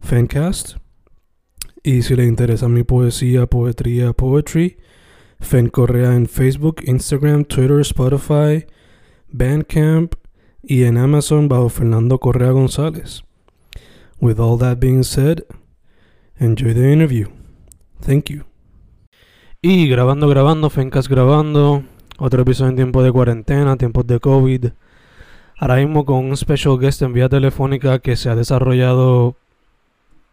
Fancast. Y si le interesa mi poesía, poetría, poetry, Fen Correa en Facebook, Instagram, Twitter, Spotify, Bandcamp y en Amazon bajo Fernando Correa González. With all that being said, enjoy the interview. Thank you. Y grabando, grabando, Fencast grabando. Otro episodio en tiempo de cuarentena, tiempos de COVID. Ahora mismo con un special guest en vía telefónica que se ha desarrollado,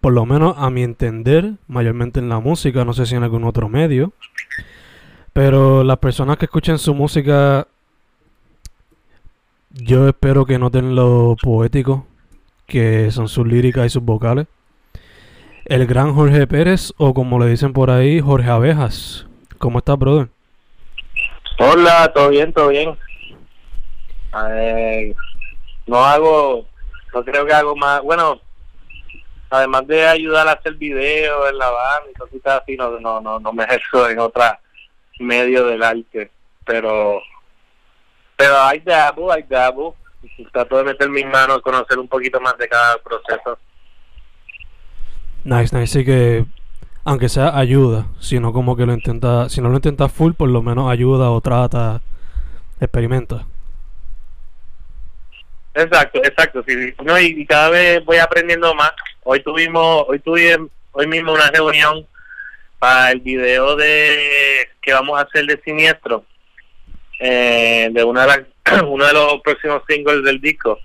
por lo menos a mi entender, mayormente en la música, no sé si en algún otro medio. Pero las personas que escuchen su música, yo espero que noten lo poético que son sus líricas y sus vocales. El gran Jorge Pérez, o como le dicen por ahí, Jorge Abejas. ¿Cómo estás, brother? Hola, todo bien, todo bien. Eh, no hago, no creo que hago más, bueno, además de ayudar a hacer videos en la banda y cositas así, no, no, no, no me ejerzo en otra medio del arte, pero, pero hay dabo, hay dabo, trato de meter mis manos, conocer un poquito más de cada proceso. Nice, nice. Sí que, aunque sea ayuda, sino como que lo intenta, si no lo intenta full, por lo menos ayuda o trata, experimenta. Exacto, exacto. Sí, no, y, y cada vez voy aprendiendo más. Hoy tuvimos, hoy tuve, hoy mismo una reunión para el video de que vamos a hacer de Siniestro, eh, de una de las, uno de los próximos singles del disco.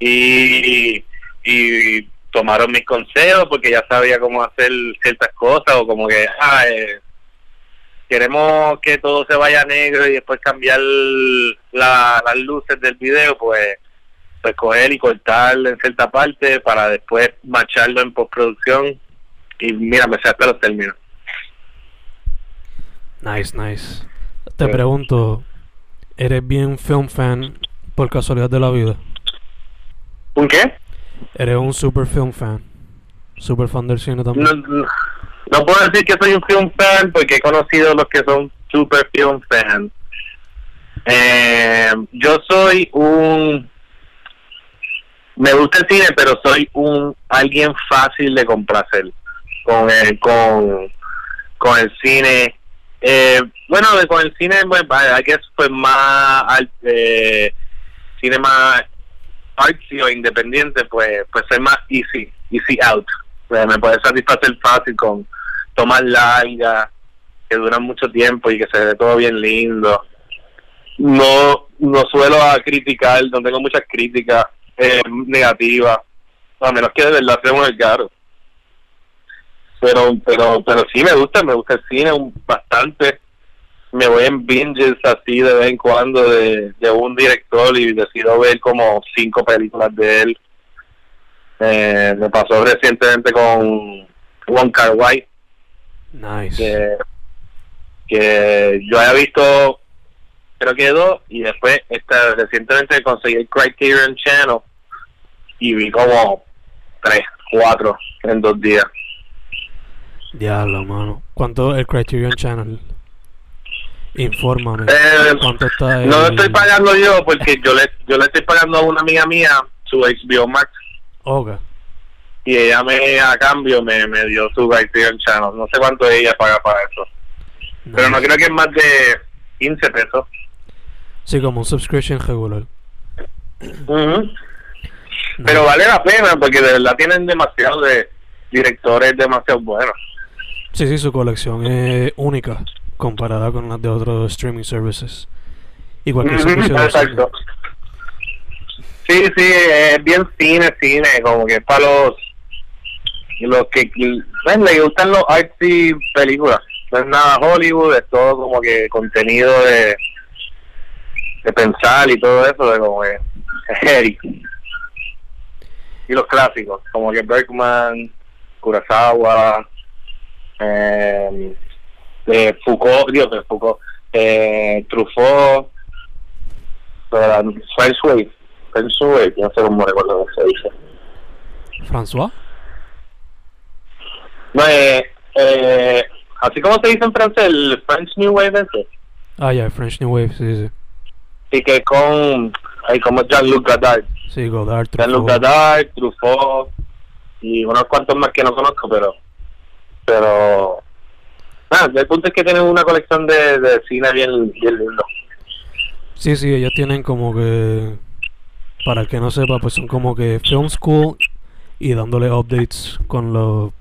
Y, y tomaron mis consejos porque ya sabía cómo hacer ciertas cosas o como que ah, eh, queremos que todo se vaya negro y después cambiar la, las luces del video, pues pues coger y cortar en cierta parte para después macharlo en postproducción y mira, me sé hasta los términos. Nice, nice. Te Sí. pregunto, ¿eres bien film fan por casualidad de la vida? ¿Un qué? ¿Eres un super film fan? Super fan del cine también. No, no, no puedo decir que soy un film fan porque he conocido los que son super film fans. Eh, yo soy un me gusta el cine pero soy un alguien fácil de complacer con el con con el cine. Eh, bueno con el cine pues I guess pues más al- eh, cine más artsy o independiente pues pues soy más easy easy out. Me puede satisfacer fácil con tomas largas que duran mucho tiempo y que se ve todo bien lindo. No no suelo a criticar no tengo muchas críticas eh, negativas a menos que de verdad sea un caro pero pero pero sí me gusta me gusta el cine bastante. Me voy en binges así de vez en cuando de, de un director y decido ver como cinco películas de él. Eh, me pasó recientemente con Wong Kar Wai Nice. que, que yo había visto creo que dos y después esta recientemente conseguí el Criterion Channel y vi como tres, cuatro en dos días. Diablo, mano. ¿Cuánto el Criterion Channel? Infórmame. Eh, ¿Cuánto está el... No lo estoy pagando yo porque yo le yo le estoy pagando a una amiga mía su HBO Max Ok. y ella me a cambio me, me dio su Criterion Channel. No sé cuánto ella paga para eso, pero no creo que es más de 15 pesos. Sí, como un subscription regular. Ujú. Pero vale la pena porque de verdad tienen demasiado de... directores demasiado buenos. Sí, sí, su colección es única comparada con las de otros streaming services. Cualquier Ujú, servicio de Exacto. Sí, sí, es bien cine, cine, como que es para los los que ven, le gustan los artsy películas. No es nada Hollywood, es todo como que contenido de de pensar y todo eso, de como que heavy. Y los clásicos, como que Bergman, Kurosawa, eh, de Foucault, Dios de Foucault, eh, Truffaut, eh, French Wave, French Wave, no sé cómo recuerdo cómo se dice. François. No, eh, eh, así como se dice en francés, el French New Wave ese, Ah, ya, French New Wave, sí, sí. Y que con, ay, como Jean-Luc Godard, Sí, Godard, Jean-Luc. Godard, Truffaut, y unos cuantos más que no conozco, pero, pero, nada, el punto es que tienen una colección de, de cine bien, bien lindo. Sí, sí, ellos tienen como que, para el que no sepa, pues son como que film school y dándole updates con las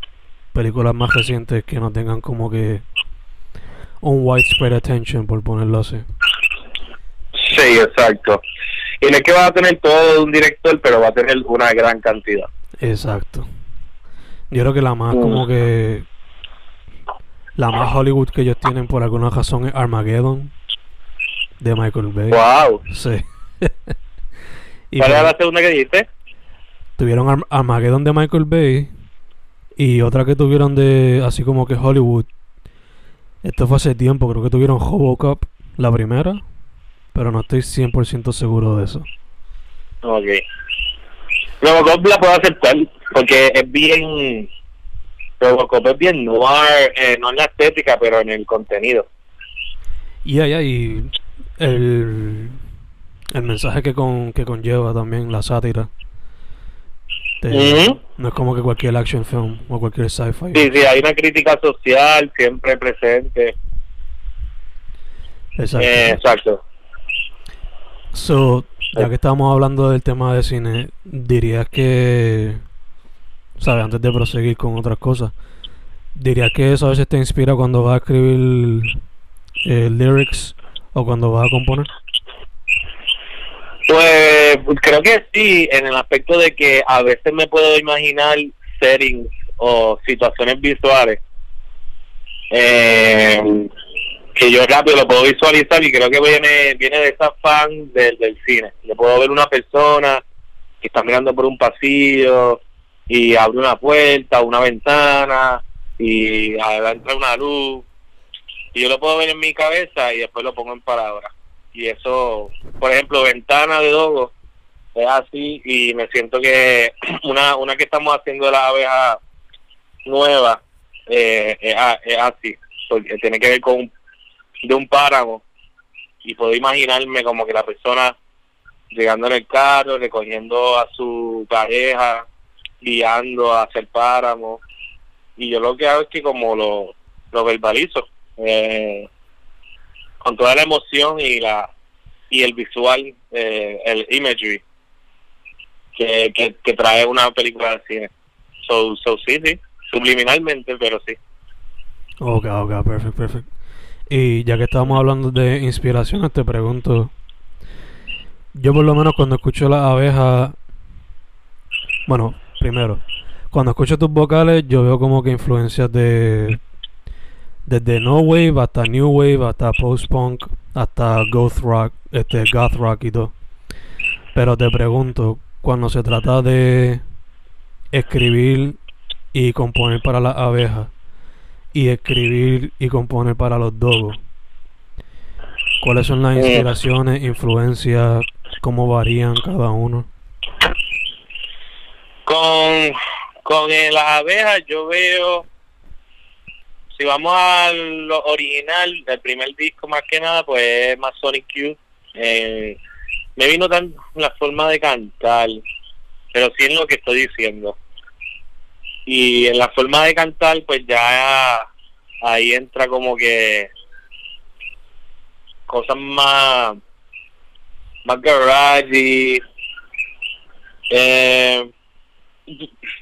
películas más recientes que no tengan como que un widespread attention, por ponerlo así. Sí, exacto. Y no es que va a tener todo de un director, pero va a tener una gran cantidad. Exacto. Yo creo que la más Mm. como que la más Hollywood que ellos tienen por alguna razón es Armageddon de Michael Bay. Wow. Sí. y ¿Cuál era la segunda que dijiste? tuvieron Arm- Armageddon de Michael Bay y otra que tuvieron de así como que Hollywood. Esto fue hace tiempo, creo que tuvieron Robocop la primera, pero no estoy 100% seguro de eso. Ok. Robocop la puedo aceptar, porque es bien... Robocop es bien noir, eh, no en la estética, pero en el contenido. Y allá y el, el mensaje que con que conlleva también la sátira. de-. No es como que cualquier action film o cualquier sci-fi. Sí, sí, hay una crítica social siempre presente. Exacto. Eh, exacto. So, ya que estábamos hablando del tema de cine, dirías que, ¿sabes? Antes de proseguir con otras cosas, dirías que eso a veces te inspira cuando vas a escribir eh, lyrics o cuando vas a componer. Pues creo que sí, en el aspecto de que a veces me puedo imaginar settings o situaciones visuales eh, que yo rápido lo puedo visualizar y creo que viene viene de esa fan del, del cine. Le puedo ver una persona que está mirando por un pasillo y abre una puerta una ventana y entra una luz. Y yo lo puedo ver en mi cabeza y después lo pongo en palabras. Y eso, por ejemplo, Ventana de Dogo es así y me siento que una una que estamos haciendo de la abeja nueva eh, es, es así, tiene que ver con un- de un páramo y puedo imaginarme como que la persona llegando en el carro, recogiendo a su pareja, guiando hacia el páramo y yo lo que hago es que como lo, lo verbalizo eh, con toda la emoción y la y el visual, eh, el imagery que, que, trae una película de cine. So, so sí, sí, subliminalmente, pero sí. Ok, ok, perfecto, perfecto. Y ya que estábamos hablando de inspiraciones, te pregunto, yo por lo menos cuando escucho las abejas, bueno, primero, cuando escucho tus vocales, yo veo como que influencias de desde no wave hasta new wave hasta post punk hasta goth rock, este goth rock y todo. Pero te pregunto, cuando se trata de escribir y componer para las abejas y escribir y componer para los dogos, ¿cuáles son las Eh. inspiraciones, influencias, cómo varían cada uno? Con, con las abejas yo veo, si vamos al lo original, del primer disco más que nada, pues es más Sonic Youth. Eh, me vino tan la forma de cantar, pero sí en lo que estoy diciendo. Y en la forma de cantar, pues ya ahí entra como que cosas más más garage eh,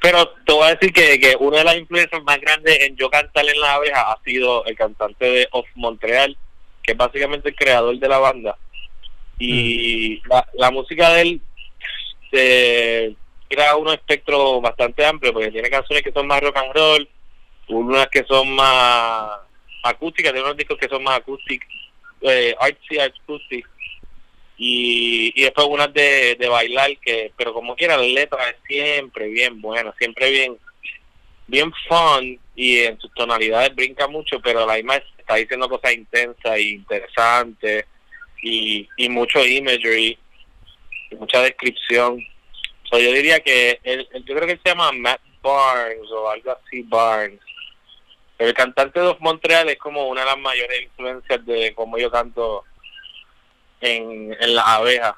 pero te voy a decir que, que una de las influencias más grandes en yo cantar en la abeja ha sido el cantante de Off Montreal, que es básicamente el creador de la banda. Y la, la música de él se un espectro bastante amplio, porque tiene canciones que son más rock and roll, unas que son más acústicas, tiene unos discos que son más acústicos, eh, artsy acoustic, y, y después unas de, de bailar, que pero como quiera, la letra es siempre bien buena, siempre bien bien fun y en sus tonalidades brinca mucho, pero la misma está diciendo cosas intensas e interesantes y, y mucho imagery, y mucha descripción. Yo diría que él, yo creo que él se llama Matt Barnes o algo así, Barnes. El cantante de Montreal es como una de las mayores influencias de cómo yo canto en, en las abejas.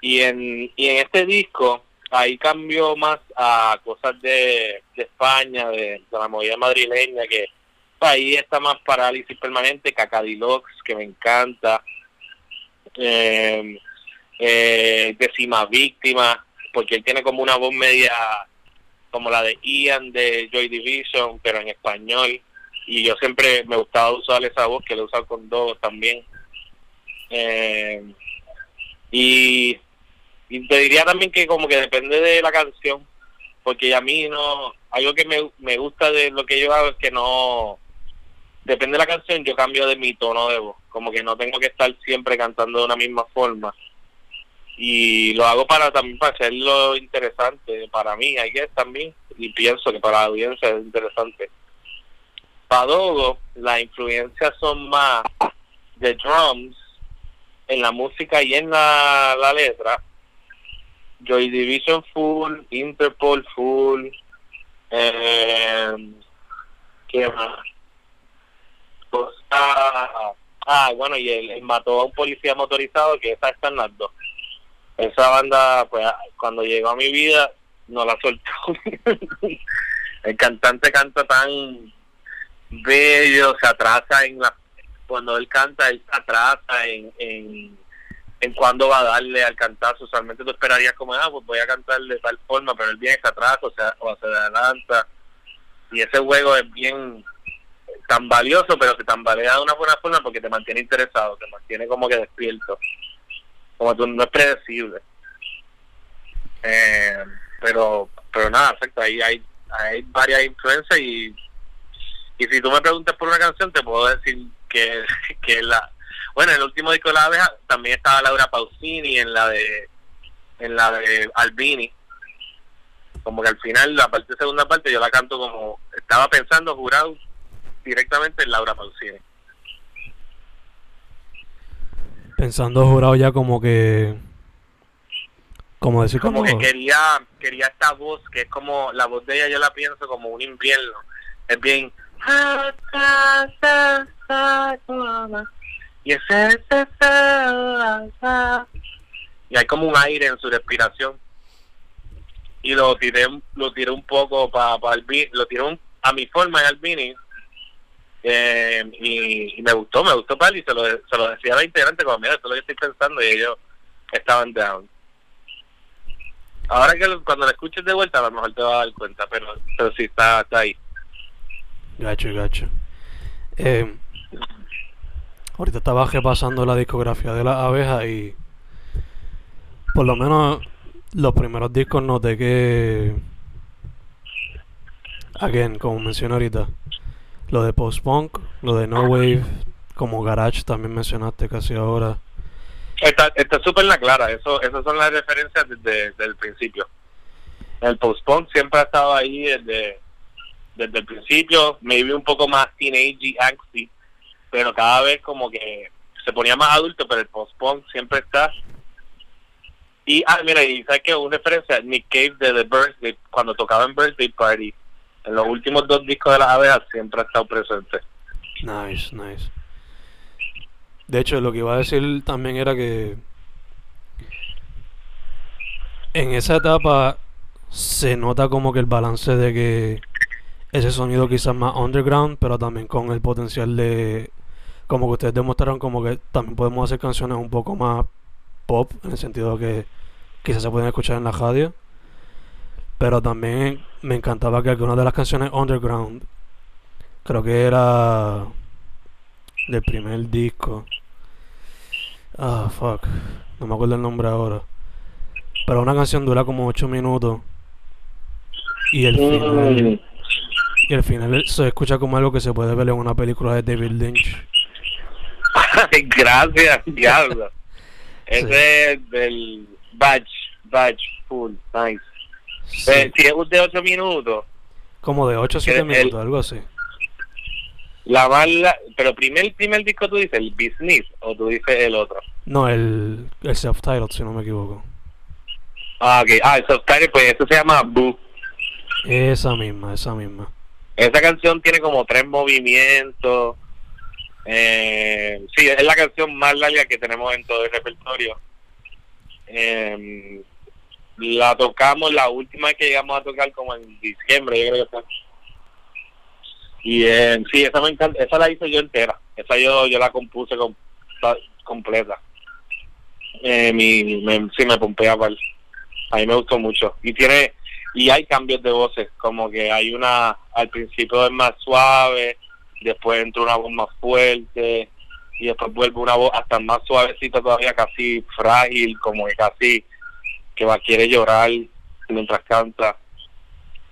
Y en, y en este disco, ahí cambió más a cosas de, de España, de, de la movida madrileña, que ahí está más parálisis permanente, Cacadilox, que me encanta, eh, eh, Décima Víctima, porque él tiene como una voz media como la de Ian de Joy Division, pero en español. Y yo siempre me gustaba usar esa voz, que la he usado con dos también. Eh, y, y te diría también que como que depende de la canción, porque a mí no, algo que me, me gusta de lo que yo hago es que no, depende de la canción, yo cambio de mi tono de voz, como que no tengo que estar siempre cantando de una misma forma. Y lo hago para también para hacerlo interesante para mí, que también, y pienso que para la audiencia es interesante. Para Dogo, las influencias son más de drums en la música y en la, la letra. Joy Division full, Interpol full, eh, ¿qué más? Cosa- ah, bueno, y él, mató a un policía motorizado, que esa está en las dos. Esa banda, pues, cuando llegó a mi vida, no la soltó. el cantante canta tan bello, se atrasa en la... Cuando él canta, él se atrasa en, en, en cuándo va a darle al cantazo. Usualmente tú esperarías como, ah, pues voy a cantar de tal forma, pero él viene se atrasa o, sea, o se adelanta. Y ese juego es bien tan valioso, pero se tambalea de una buena forma porque te mantiene interesado, te mantiene como que despierto. Como tú no es predecible. Eh, pero pero nada, exacto, ahí hay, hay varias influencias y, y si tú me preguntas por una canción te puedo decir que, que la bueno, en el último disco de la abeja también estaba Laura Pausini en la de en la de Albini como que al final la parte segunda parte yo la canto como estaba pensando jurado directamente en Laura Pausini Pensando jurado ya como que... Como decir como como... que quería quería esta voz que es como la voz de ella yo la pienso como un invierno. Es bien y hay como un aire en su respiración. Y lo tiré lo tiré un poco para pa lo tiré un- a mi forma en Albini eh, y, me gustó me gustó para él y se lo, se lo decía a la integrante como mira esto es lo que estoy pensando y ellos estaban down Ahora que cuando la escuches de vuelta a lo mejor te vas a dar cuenta, pero, pero sí está, está ahí. Gacho, gacho. Eh, ahorita estaba repasando la discografía de las abejas y por lo menos los primeros discos noté que, again, como mencioné ahorita, lo de post-punk, lo de no wave, como garage también mencionaste casi ahora. Está está súper en la clara, eso esas son las referencias desde, desde el principio. El post-punk siempre ha estado ahí desde, desde el principio, maybe un poco más teenage y angsty, pero cada vez como que se ponía más adulto, pero el post-punk siempre está. Y, ah, mira, y sabes que una referencia, Nick Cave de The Birthday, cuando tocaba en Birthday Party, en los últimos dos discos de las abejas siempre ha estado presente. Nice, nice. De hecho, lo que iba a decir también era que en esa etapa se nota como que el balance de que ese sonido quizás más underground, pero también con el potencial de, como que ustedes demostraron, como que también podemos hacer canciones un poco más pop, en el sentido que quizás se pueden escuchar en la radio. Pero también me encantaba que algunas de las canciones underground, creo que era del primer disco. Ah, fuck. No me acuerdo el nombre ahora. Pero una canción dura como 8 minutos. Y el final. Mm. Y el final se escucha como algo que se puede ver en una película de David Lynch. Gracias, diablo. Ese es del Badge, Badge Full, nice. Sí, Eh, si es de 8 minutos, como de 8 a 7 el- minutos, algo así. la más la- pero primer primer disco tú dices el business o tú dices el otro. No, el, el self-titled, si no me equivoco. Ah, ok. Ah, el subtitle, pues eso se llama Boo. Esa misma, esa misma. Esa canción tiene como tres movimientos. Eh, sí, es la canción más larga que tenemos en todo el repertorio. Eh, la tocamos la última vez que llegamos a tocar como en diciembre, yo creo que fue. Y eh, sí, esa me encanta, esa la hice yo entera. Esa yo yo la compuse com- ta- completa. Eh, mi, me, sí, me pompea pal. A mí me gustó mucho. Y tiene y hay cambios de voces, como que hay una, al principio es más suave, después entra una voz más fuerte, y después vuelve una voz hasta más suavecita todavía, casi frágil, como que casi que va quiere llorar mientras canta.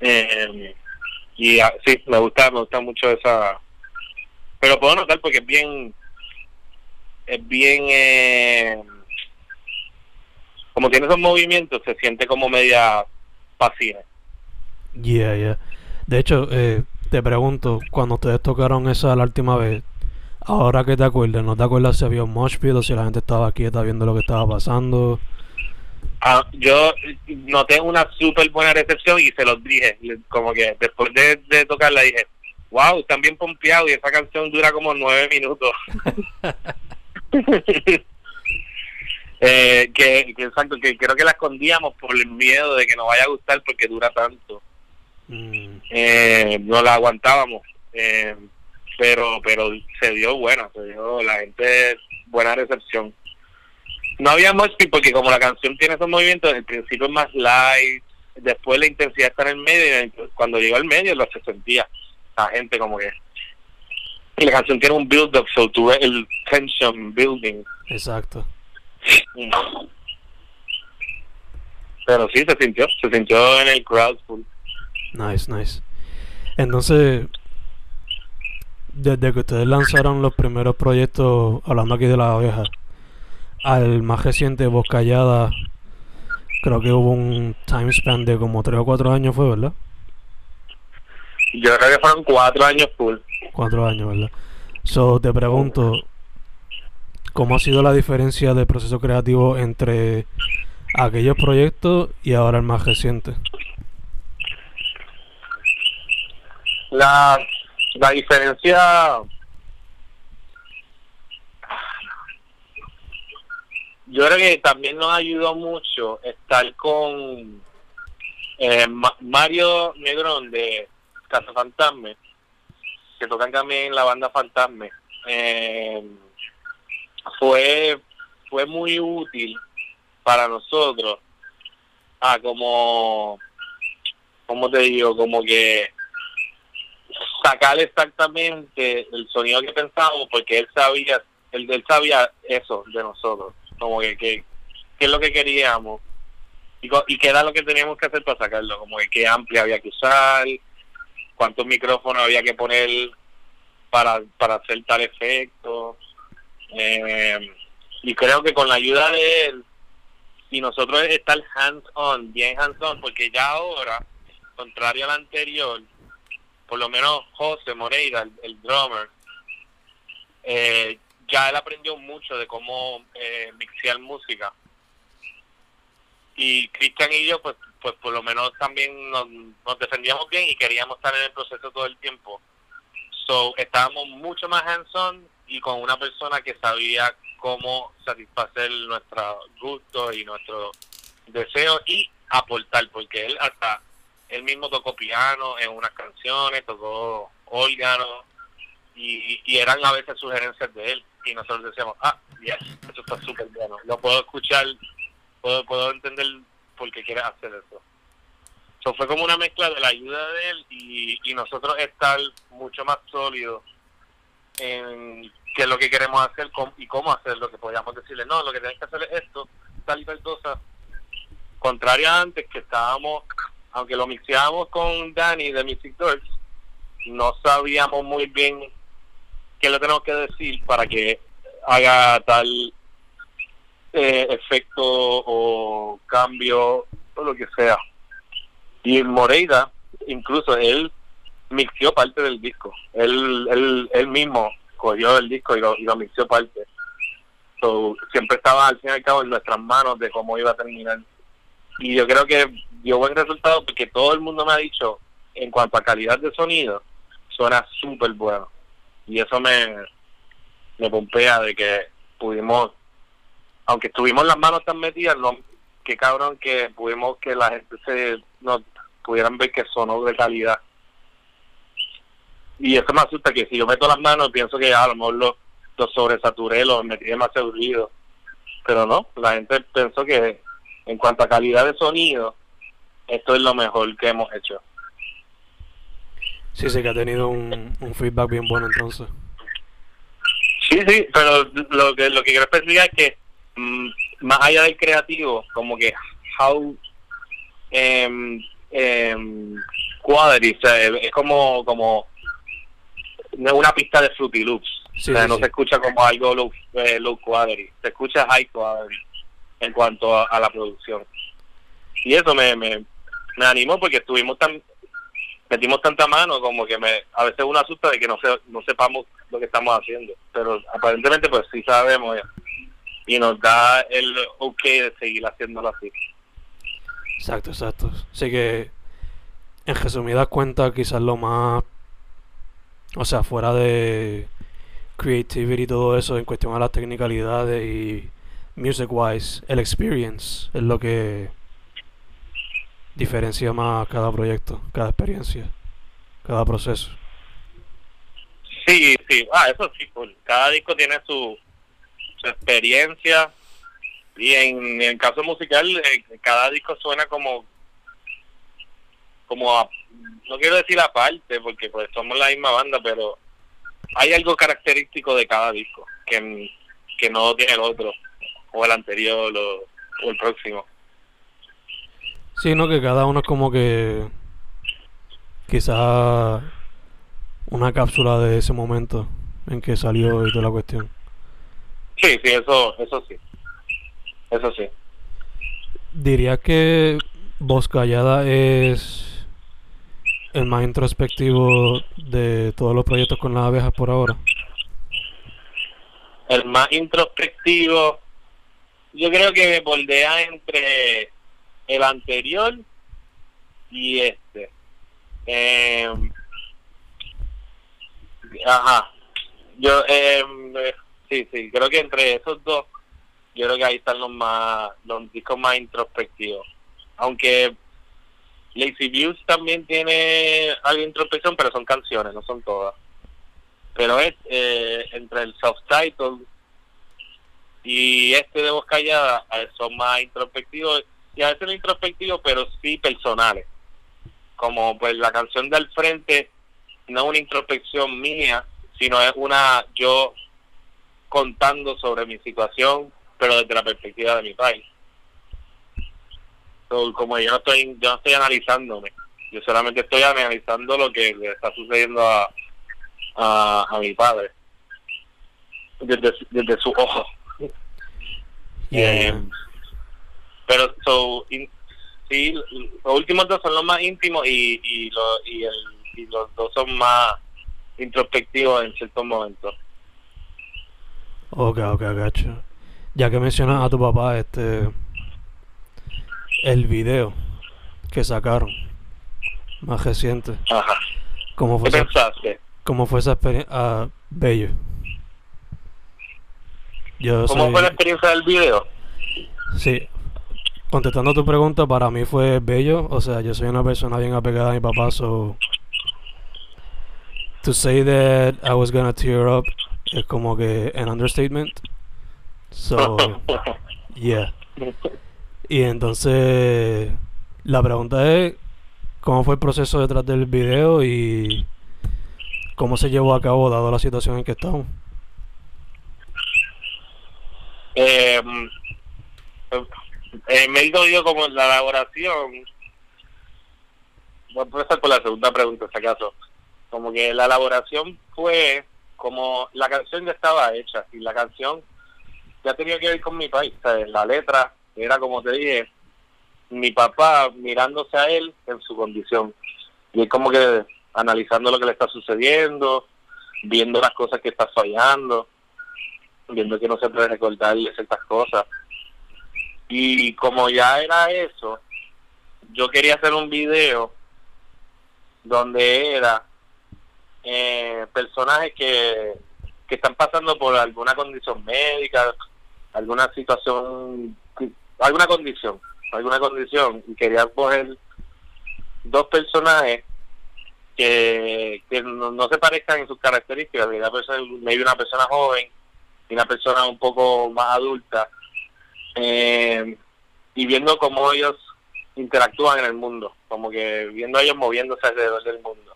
Eh, y ah, sí, me gusta, me gusta mucho esa, pero puedo notar porque es bien, es bien, eh, como tiene esos movimientos, se siente como media fascina. Yeah, yeah. De hecho, eh, te pregunto, cuando ustedes tocaron esa la última vez, ahora que te acuerdas, ¿no te acuerdas si había un mosh pit o si la gente estaba quieta viendo lo que estaba pasando? Ah, yo noté una súper buena recepción y se los dije, como que después de, de tocarla dije, wow, están bien pompeados y esa canción dura como nueve minutos. eh, que, que exacto, que creo que la escondíamos por el miedo de que nos vaya a gustar porque dura tanto. Mm, eh, no la aguantábamos eh, pero pero se dio buena se dio la gente buena recepción no había much pit porque como la canción tiene esos movimientos el principio es más light después la intensidad está en el medio y cuando llegó al medio lo se sentía la gente como que y la canción tiene un build up so tú ves el tension building exacto. pero sí se sintió se sintió en el crowd full Nice, nice. Entonces, desde que ustedes lanzaron los primeros proyectos, hablando aquí de la oveja, al más reciente Voz Callada, creo que hubo un time span de como 3 o 4 años, fue, ¿verdad? yo creo que fueron cuatro años full 4 años, ¿verdad? So, te pregunto, ¿cómo ha sido la diferencia de proceso creativo entre aquellos proyectos y ahora el más reciente? La, la diferencia. Yo creo que también nos ayudó mucho estar con eh, Ma- Mario Negrón de Casa Fantasme, que tocan también la banda Fantasme. Eh, fue, fue muy útil para nosotros. Ah, como, como te digo, como que sacar exactamente el sonido que pensábamos porque él sabía él, él sabía eso de nosotros como que qué es lo que queríamos. Y, y qué era lo que teníamos que hacer para sacarlo como que qué amplia había que usar cuántos micrófonos había que poner para para hacer tal efecto. Eh, y creo que con la ayuda de él y nosotros estar hands on bien hands on porque ya ahora contrario al anterior por lo menos José Moreira, el, el drummer, eh, ya él aprendió mucho de cómo eh, mixear música. Y Cristian y yo, pues, pues por lo menos también nos, nos defendíamos bien y queríamos estar en el proceso todo el tiempo. So, estábamos mucho más hands-on y con una persona que sabía cómo satisfacer nuestros gustos y nuestros deseos y aportar, porque él hasta él mismo tocó piano en unas canciones, tocó órgano y, y eran a veces sugerencias de él y nosotros decíamos, ah, yes, eso está súper bueno, lo puedo escuchar, puedo, puedo entender por qué quieres hacer eso. So fue como una mezcla de la ayuda de él y, y nosotros estar mucho más sólidos en qué es lo que queremos hacer y cómo hacerlo, que podíamos decirle, no, lo que tienes que hacer es esto, tal y tal cosa. Contraria a antes, que estábamos, aunque lo mixeábamos con Danny de Music Doors, no sabíamos muy bien qué le tenemos que decir para que haga tal eh, efecto o cambio o lo que sea. Y Moreira, incluso él mixió parte del disco. Él, él, él mismo cogió el disco y lo, y lo mixió parte. So, siempre estaba al fin y al cabo en nuestras manos de cómo iba a terminar. Y yo creo que dio buen resultado porque todo el mundo me ha dicho, en cuanto a calidad de sonido, suena súper bueno. Y eso me, me pompea de que pudimos, aunque estuvimos las manos tan metidas, no, qué cabrón que pudimos que la gente se nos pudieran ver que sonó de calidad. Y eso me asusta que si yo meto las manos pienso que a lo mejor lo, lo sobresaturé, lo metí demasiado ruido. Pero no, la gente pensó que en cuanto a calidad de sonido, esto es lo mejor que hemos hecho. Sí, sí, que ha tenido un, un feedback bien bueno entonces. Sí, sí, pero lo que lo que quiero especificar es que mm, más allá del creativo, como que how quality, o sea, es como como una pista de Fruity Loops, Sí, o sea, sí, no sí. se escucha como algo low, eh, low quality, se escucha high quality en cuanto a, a la producción. Y eso me, me, me animó porque estuvimos tan metimos tanta mano como que me a veces uno asusta de que no se, no sepamos lo que estamos haciendo pero aparentemente pues sí sabemos ya. y nos da el ok de seguir haciéndolo así Exacto, exacto. Así que, en resumidas cuentas, quizás lo más. O sea, fuera de creativity y todo eso, en cuestión a las technicalidades y music wise, el experience es lo que diferencia más cada proyecto, cada experiencia, cada proceso. sí sí. Ah eso sí pues, cada disco tiene su, experiencia. Y en, el caso musical eh, cada disco suena como como no quiero decir aparte porque pues somos la misma banda pero hay algo característico de cada disco que, que no tiene el otro o el anterior o el próximo Sí, no, que cada uno es como que quizás una cápsula de ese momento en que salió y toda la cuestión. sí sí eso eso sí eso sí Diría que Voz Callada es el más introspectivo de todos los proyectos con las abejas por ahora. el más introspectivo yo creo que me bordea entre el anterior y este. Em, ajá. Yo em, eh, sí sí creo que entre esos dos yo creo que ahí están los más los discos más introspectivos. Aunque Lazy Views también tiene algo de introspección pero son canciones no son todas. Pero es eh, entre el subtitle y este de voz callada eh, son más introspectivos y a veces no introspectivos pero sí personales. Como pues la canción del frente no es una introspección mía sino es una yo contando sobre mi situación pero desde la perspectiva de mi país. So, como yo no estoy yo no estoy analizándome yo solamente estoy analizando lo que le está sucediendo a a, a mi padre desde, su- desde su ojo. Yeah, Eh. Pero so, in- sí los últimos dos son los más íntimos y y, lo- y, el, y los dos son más introspectivos en ciertos momentos Ok, ok, gacho. Ya que mencionas a tu papá, este. El video que sacaron, más reciente. ajá ¿Cómo fue ¿qué esa, pensaste? cómo fue esa experiencia? Ah, bello. Yo ¿cómo soy- fue la experiencia del video? Sí. Contestando tu pregunta, para mí fue bello. O sea, yo soy una persona bien apegada a mi papá, so. To say that I was gonna tear up es como que an understatement. So, yeah. Y entonces, la pregunta es: cómo fue el proceso detrás del video y cómo se llevó a cabo dado la situación en que estamos. Eh, eh, me he ido como la elaboración. Voy a empezar por la segunda pregunta, si acaso. Como que la elaboración fue como la canción ya estaba hecha y la canción ya tenía que ver con mi país. la letra era como te dije, mi papá mirándose a él en su condición. Y es como que analizando lo que le está sucediendo, viendo las cosas que está fallando, viendo que no se puede recordar ciertas cosas. Y como ya era eso, yo quería hacer un video donde era eh, personajes que, que están pasando por alguna condición médica, alguna situación, alguna condición, alguna condición, y quería coger dos personajes que, que no, se parezcan en sus características, una persona, una persona joven y una persona un poco más adulta, eh, y viendo cómo ellos interactúan en el mundo, como que viendo a ellos moviéndose alrededor del mundo,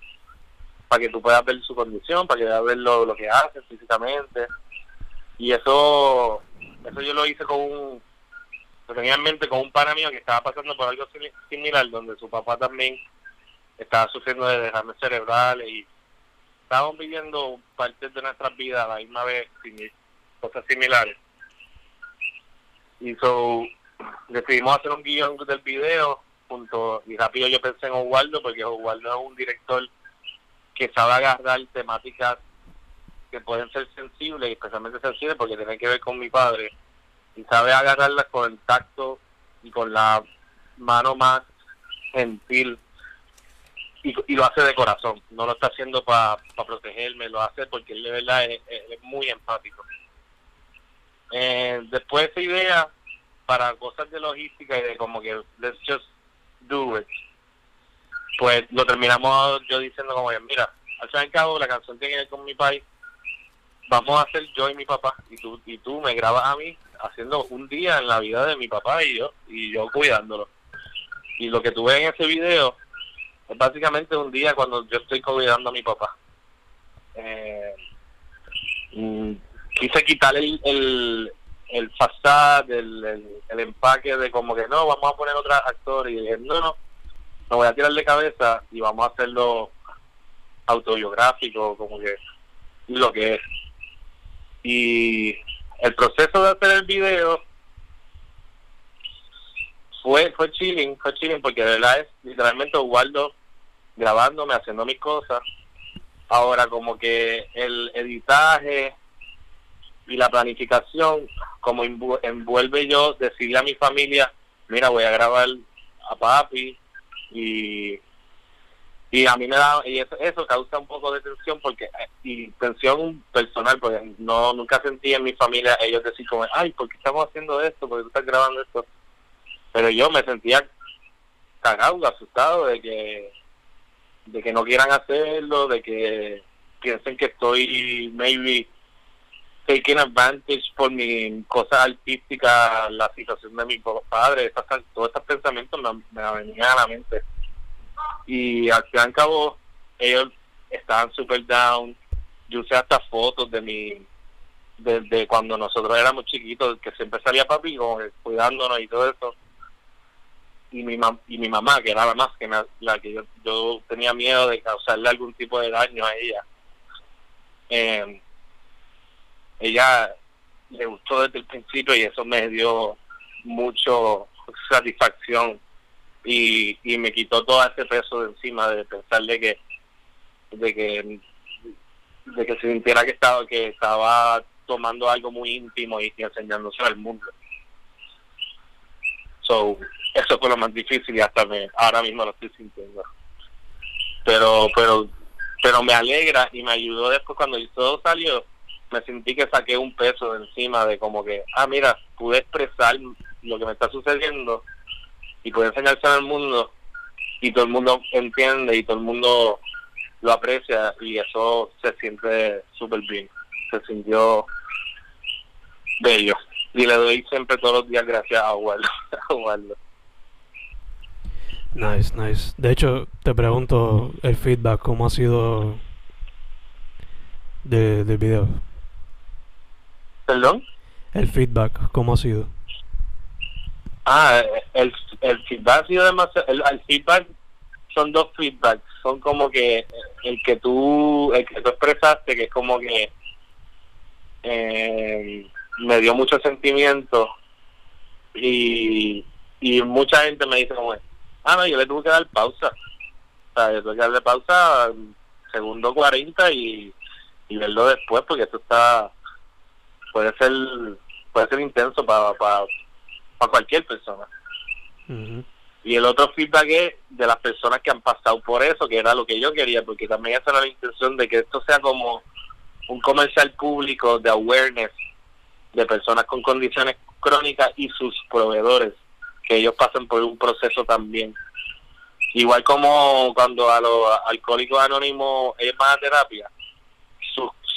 para que tú puedas ver su condición, para que puedas ver lo, que hacen físicamente, y eso eso yo lo hice con un lo tenía en mente con un pana mío que estaba pasando por algo similar, donde su papá también estaba sufriendo de derrames cerebrales y estábamos viviendo partes de nuestras vidas a la misma vez, cosas similares. Y so, decidimos hacer un guion del video junto y rápido yo pensé en Oswaldo porque Oswaldo es un director que sabe agarrar temáticas que pueden ser sensibles y especialmente sensibles porque tienen que ver con mi padre y sabe agarrarlas con el tacto y con la mano más gentil y, lo hace de corazón, no lo está haciendo para protegerme, lo hace porque él de verdad es, muy empático. Eh, después de esa idea, para cosas de logística y de como que let's just do it, pues lo terminamos yo diciendo como que mira, al fin y al cabo la canción tiene que ver con mi país, vamos a hacer yo y mi papá y tú, y tú me grabas a mí haciendo un día en la vida de mi papá y yo, y yo cuidándolo. Y lo que tú ves en ese video es básicamente un día cuando yo estoy cuidando a mi papá. Eh, mm, quise quitar el, el, el el, el, empaque de como que no, vamos a poner otro actor y dije, no, no, me voy a tirar de cabeza y vamos a hacerlo autobiográfico, como que lo que es. Y el proceso de hacer el video fue fue chilling, fue chilling porque de verdad es literalmente Waldo grabándome, haciendo mis cosas. Ahora como que el editaje y la planificación, como envuelve yo decirle a mi familia, mira, voy a grabar a papi y y a mí me da y eso, eso causa un poco de tensión porque eh, y tensión personal porque no nunca sentí en mi familia ellos decir como ay ¿por qué estamos haciendo esto? porque tú estás grabando esto? pero yo me sentía cagado asustado de que de que no quieran hacerlo de que piensen que estoy maybe taking advantage por mi cosa artística la situación de mi padre todos estos pensamientos me, venían a la mente. Y al fin y al cabo ellos estaban super down. Yo usé hasta fotos de mi de, cuando nosotros éramos chiquitos que siempre salía papi como cuidándonos y todo eso. Y mi y mi mamá que era la más que la que yo, yo tenía miedo de causarle algún tipo de daño a ella. Eh, ella le gustó desde el principio y eso me dio mucho satisfacción y, y me quitó todo ese peso de encima de pensar de que de que de que se sintiera que estaba que estaba tomando algo muy íntimo y, enseñándose al mundo. So eso fue lo más difícil y hasta me ahora mismo lo estoy sintiendo. Pero pero pero me alegra y me ayudó después cuando todo salió me sentí que saqué un peso de encima de como que ah mira pude expresar lo que me está sucediendo y puede enseñarse al mundo y todo el mundo entiende y todo el mundo lo aprecia y eso se siente súper bien, se sintió bello y le doy siempre todos los días gracias a Waldo. Nice, nice. De hecho, te pregunto el feedback, ¿cómo ha sido de, del video? ¿Perdón? El feedback, ¿cómo ha sido? Ah, el, el feedback ha sido demasiado... El, el feedback son dos feedbacks. Son como que el que tú, el que tú expresaste, que es como que eh, me dio mucho sentimiento y, y mucha gente me dice como, ah, no, yo le tuve que dar pausa. O sea, yo tuve que darle pausa segundo 40 y, y verlo después porque esto está, puede ser, puede ser intenso para, para, para cualquier persona. Y el otro feedback es de las personas que han pasado por eso, que era lo que yo quería, porque también esa era la intención de que esto sea como un comercial público de awareness de personas con condiciones crónicas y sus proveedores, que ellos pasen por un proceso también. Igual como cuando a los alcohólicos anónimos ellos van a terapia,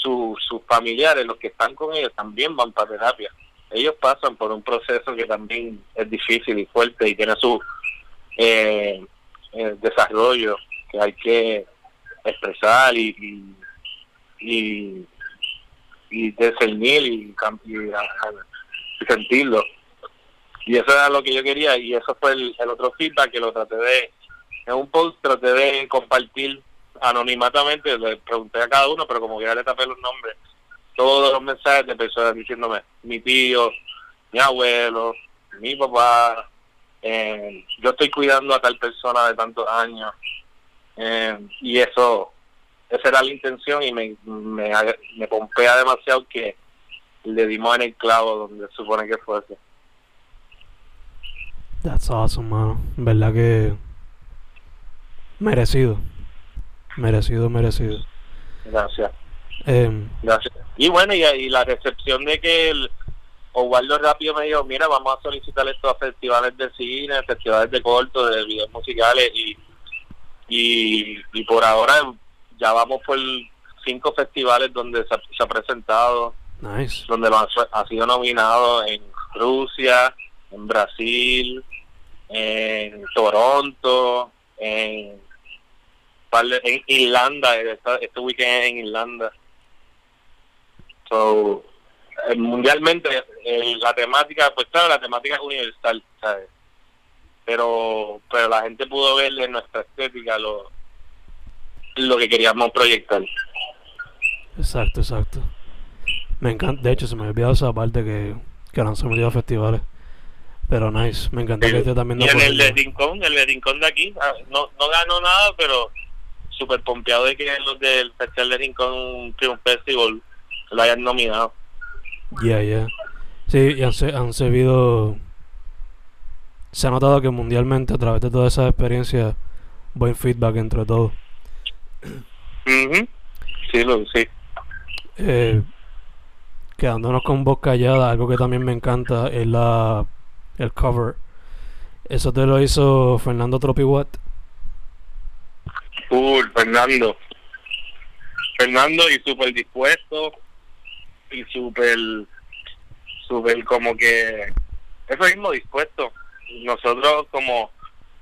sus, sus, familiares, los que están con ellos, también van para terapia. Ellos pasan por un proceso que también es difícil y fuerte y tiene su eh, eh, desarrollo que hay que expresar y, y, y, y discernir y, y, y sentirlo. Y eso era lo que yo quería y eso fue el, el otro feedback que lo traté de, en un post traté de compartir anonimatamente, le pregunté a cada uno, pero como que ya le tapé los nombres, todos los mensajes de personas diciéndome, mi tío, mi abuelo, mi papá, eh, yo estoy cuidando a tal persona de tantos años eh, y eso esa era la intención y me, me, me pompea demasiado que le dimos en el clavo donde supone que fuese That's awesome, mano. Verdad que. Merecido. Merecido, merecido. gracias Em, gracias y bueno y, y la recepción de que el Osvaldo rápido me dijo mira vamos a solicitar esto a festivales de cine festivales de corto de videos musicales y y, y por ahora ya vamos por cinco festivales donde se ha, se ha presentado nice. donde lo ha, ha sido nominado en Rusia, en Brasil, en Toronto, en, en Irlanda, este weekend en Irlanda. So, eh, mundialmente, eh, la temática, pues claro, la temática es universal, ¿sabes? Pero, pero la gente pudo ver en nuestra estética lo, lo que queríamos proyectar. Exacto, exacto. Me encanta. De hecho, se me había olvidado esa parte que, que no han sometido a festivales. Pero nice. Me encanta que esté también y en el de. Rincón, el de Rincón de aquí, ah, no, no ganó nada, pero súper pompeado de que los del Festival de Rincón Film Festival lo hayan nominado. Yeah, yeah. Sí, y han, han servido. Se ha notado que mundialmente, a través de todas esas experiencias, buen feedback entre todos. Sí, lo, sí. Eh, quedándonos con voz callada, algo que también me encanta es la el cover. Eso te lo hizo Fernando Tropiwatt. Cool, Fernando. Fernando y súper dispuesto y súper, súper como que, eso mismo dispuesto. Nosotros como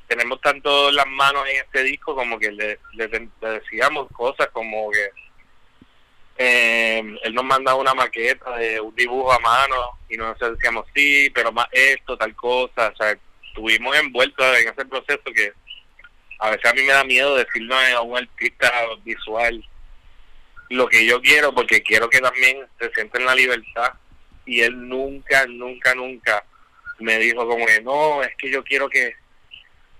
tenemos tanto las manos en este disco como que le, le, le decíamos cosas como que eh, él nos mandaba una maqueta de un dibujo a mano y nosotros decíamos sí, pero más esto, tal cosa, o sea, estuvimos envueltos en ese proceso que a veces a mí me da miedo decirle a un artista visual lo que yo quiero porque quiero que también se sienta en la libertad y él nunca, nunca, nunca me dijo como que no, es que yo quiero que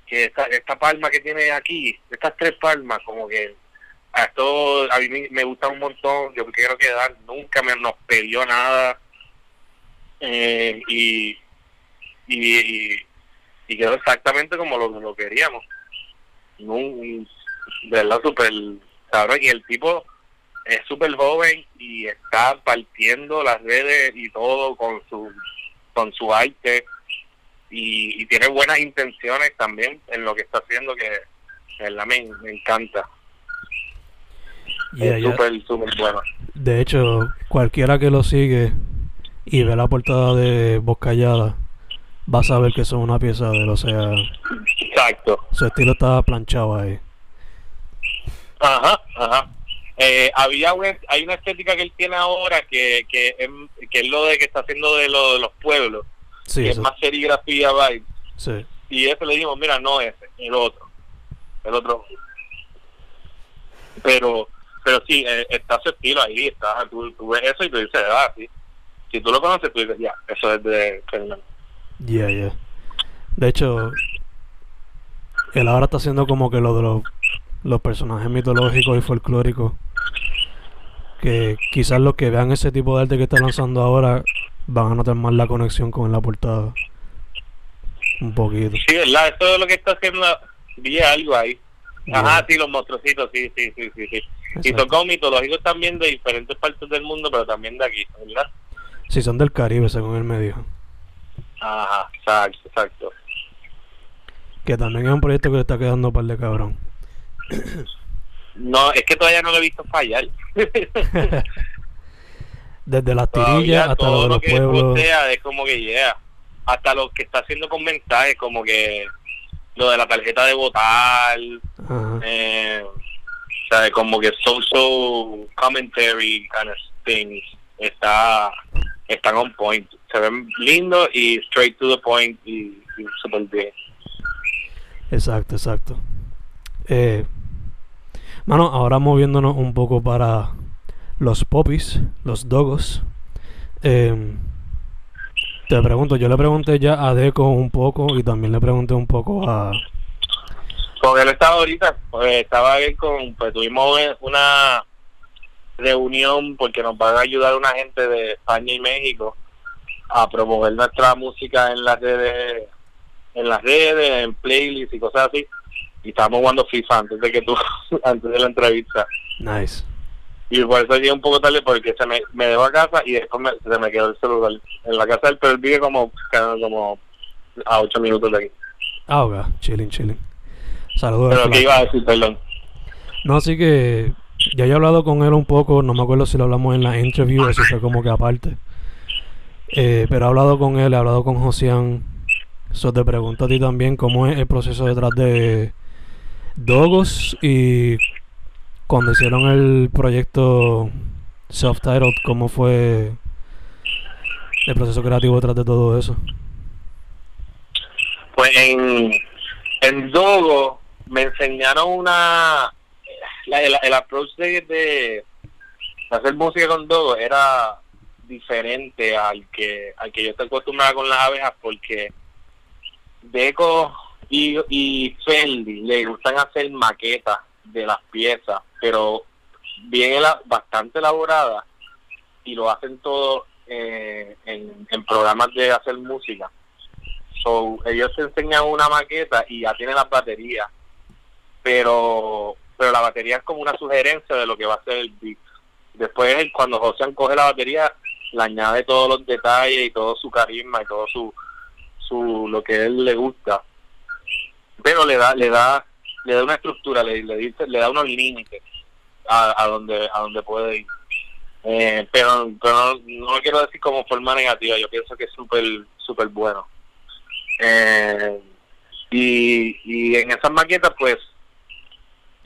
que esta, esta palma que tiene aquí, estas tres palmas, como que a esto a mí me- gusta un montón, yo quiero quedar, nunca me nos pidió nada eh, y, y, y, y quedó exactamente como lo, lo queríamos. Un, de verdad súper cabrón y el tipo es súper joven y está partiendo las redes y todo con su con su arte y, y tiene buenas intenciones también en lo que está haciendo que verdad me, me encanta. Yeah, es súper súper bueno. De hecho, cualquiera que lo sigue y ve la portada de Voz Callada va a saber que son una pieza de él. O sea, Exacto. Su estilo estaba planchado ahí. Ajá, ajá. Eh, había una, hay una estética que él tiene ahora que, que, es, que es lo de que está haciendo de, lo, de los pueblos, Sí, que es más serigrafía, vibe. sí. Y ese le dijimos, mira, no ese, el otro. El otro. Pero pero sí, eh, está su estilo ahí, está, tú, tú ves eso y tú dices, ah, sí. Si tú lo conoces, tú dices, ya, eso es de Fernando. Yeah, yeah. De hecho, él ahora está haciendo como que lo de los, los personajes mitológicos y folclóricos. Que quizás los que vean ese tipo de arte que está lanzando ahora van a notar más la conexión con la portada. Un poquito. Sí, ¿verdad? Eso es lo que está haciendo, vi algo ahí. Ajá, Yeah. sí, los monstruositos, sí, sí, sí, sí, sí. Y son como mitológicos también de diferentes partes del mundo, pero también de aquí, ¿verdad? Sí, son del Caribe, según él me dijo. Ajá, exacto, exacto. Que también es un proyecto que le está quedando par de cabrón. No, es que todavía no lo he visto fallar. Desde las tirillas hasta lo todo lo los que postea es como que llega. Hasta lo que está haciendo con mensajes, como que lo de la tarjeta de votar, eh, o sea, como que social commentary kind of things está están on point. Se ven lindos y straight to the point y, y super bien. Exacto, exacto. Eh, mano, ahora moviéndonos un poco para los popis, los dogos. Eh, te pregunto, yo le pregunté ya a Deco un poco y también le pregunté un poco a... Con él estaba ahorita, pues, estaba él con, pues tuvimos una reunión porque nos van a ayudar una gente de España y México a promover nuestra música en las redes, en las redes, en playlists y cosas así. Y estábamos jugando FIFA antes de que tú, antes de la entrevista. Nice. Y por eso llegué un poco tarde porque se me, me dejó a casa y después me, se me quedó el celular en la casa del pero él vive como, como a ocho minutos de aquí. Ah, ok, chilling, chilling. Saludos. Pero que iba a decir, perdón. No, así que ya he hablado con él un poco, no me acuerdo si lo hablamos en la interview o si fue como que aparte. Eh, pero he hablado con él, he hablado con Josian. So te pregunto a ti también cómo es el proceso detrás de Dogos y cuando hicieron el proyecto Self-Titled, cómo fue el proceso creativo detrás de todo eso. Pues en, en Dogo me enseñaron una. El, el approach de, hacer música con Dogo era diferente al que al que yo estoy acostumbrada con las abejas porque Deco y, y Fendi le gustan hacer maquetas de las piezas, pero bien bastante elaboradas y lo hacen todo eh, en, en programas de hacer música. So, ellos te enseñan una maqueta y ya tienen las baterías, pero pero la batería es como una sugerencia de lo que va a ser el beat. Después, cuando José coge la batería, le añade todos los detalles y todo su carisma y todo su, su lo que a él le gusta. Pero le da le da le da una estructura, le, le dice le da unos límites a, a donde a donde puede ir. Eh, pero pero no, no lo quiero decir como forma negativa, yo pienso que es súper súper bueno. Eh, y, y en esas maquetas, pues,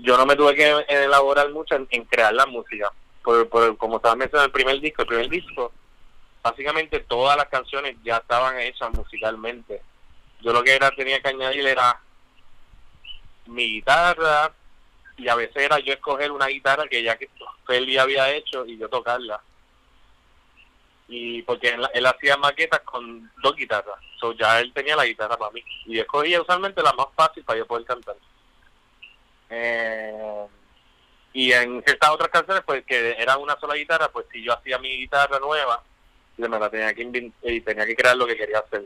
yo no me tuve que elaborar mucho en, crear la música. Por, por, como estaba mencionando el primer disco, el primer disco, básicamente todas las canciones ya estaban hechas musicalmente. Yo lo que era tenía que añadir era mi guitarra y a veces era yo escoger una guitarra que ya que Feli había hecho y yo tocarla y porque él, hacía maquetas con dos guitarras, so ya él tenía la guitarra para mí y escogía usualmente la más fácil para yo poder cantar. Eh, y en ciertas otras canciones, pues que era una sola guitarra, pues si yo hacía mi guitarra nueva, me la tenía que y tenía que crear lo que quería hacer.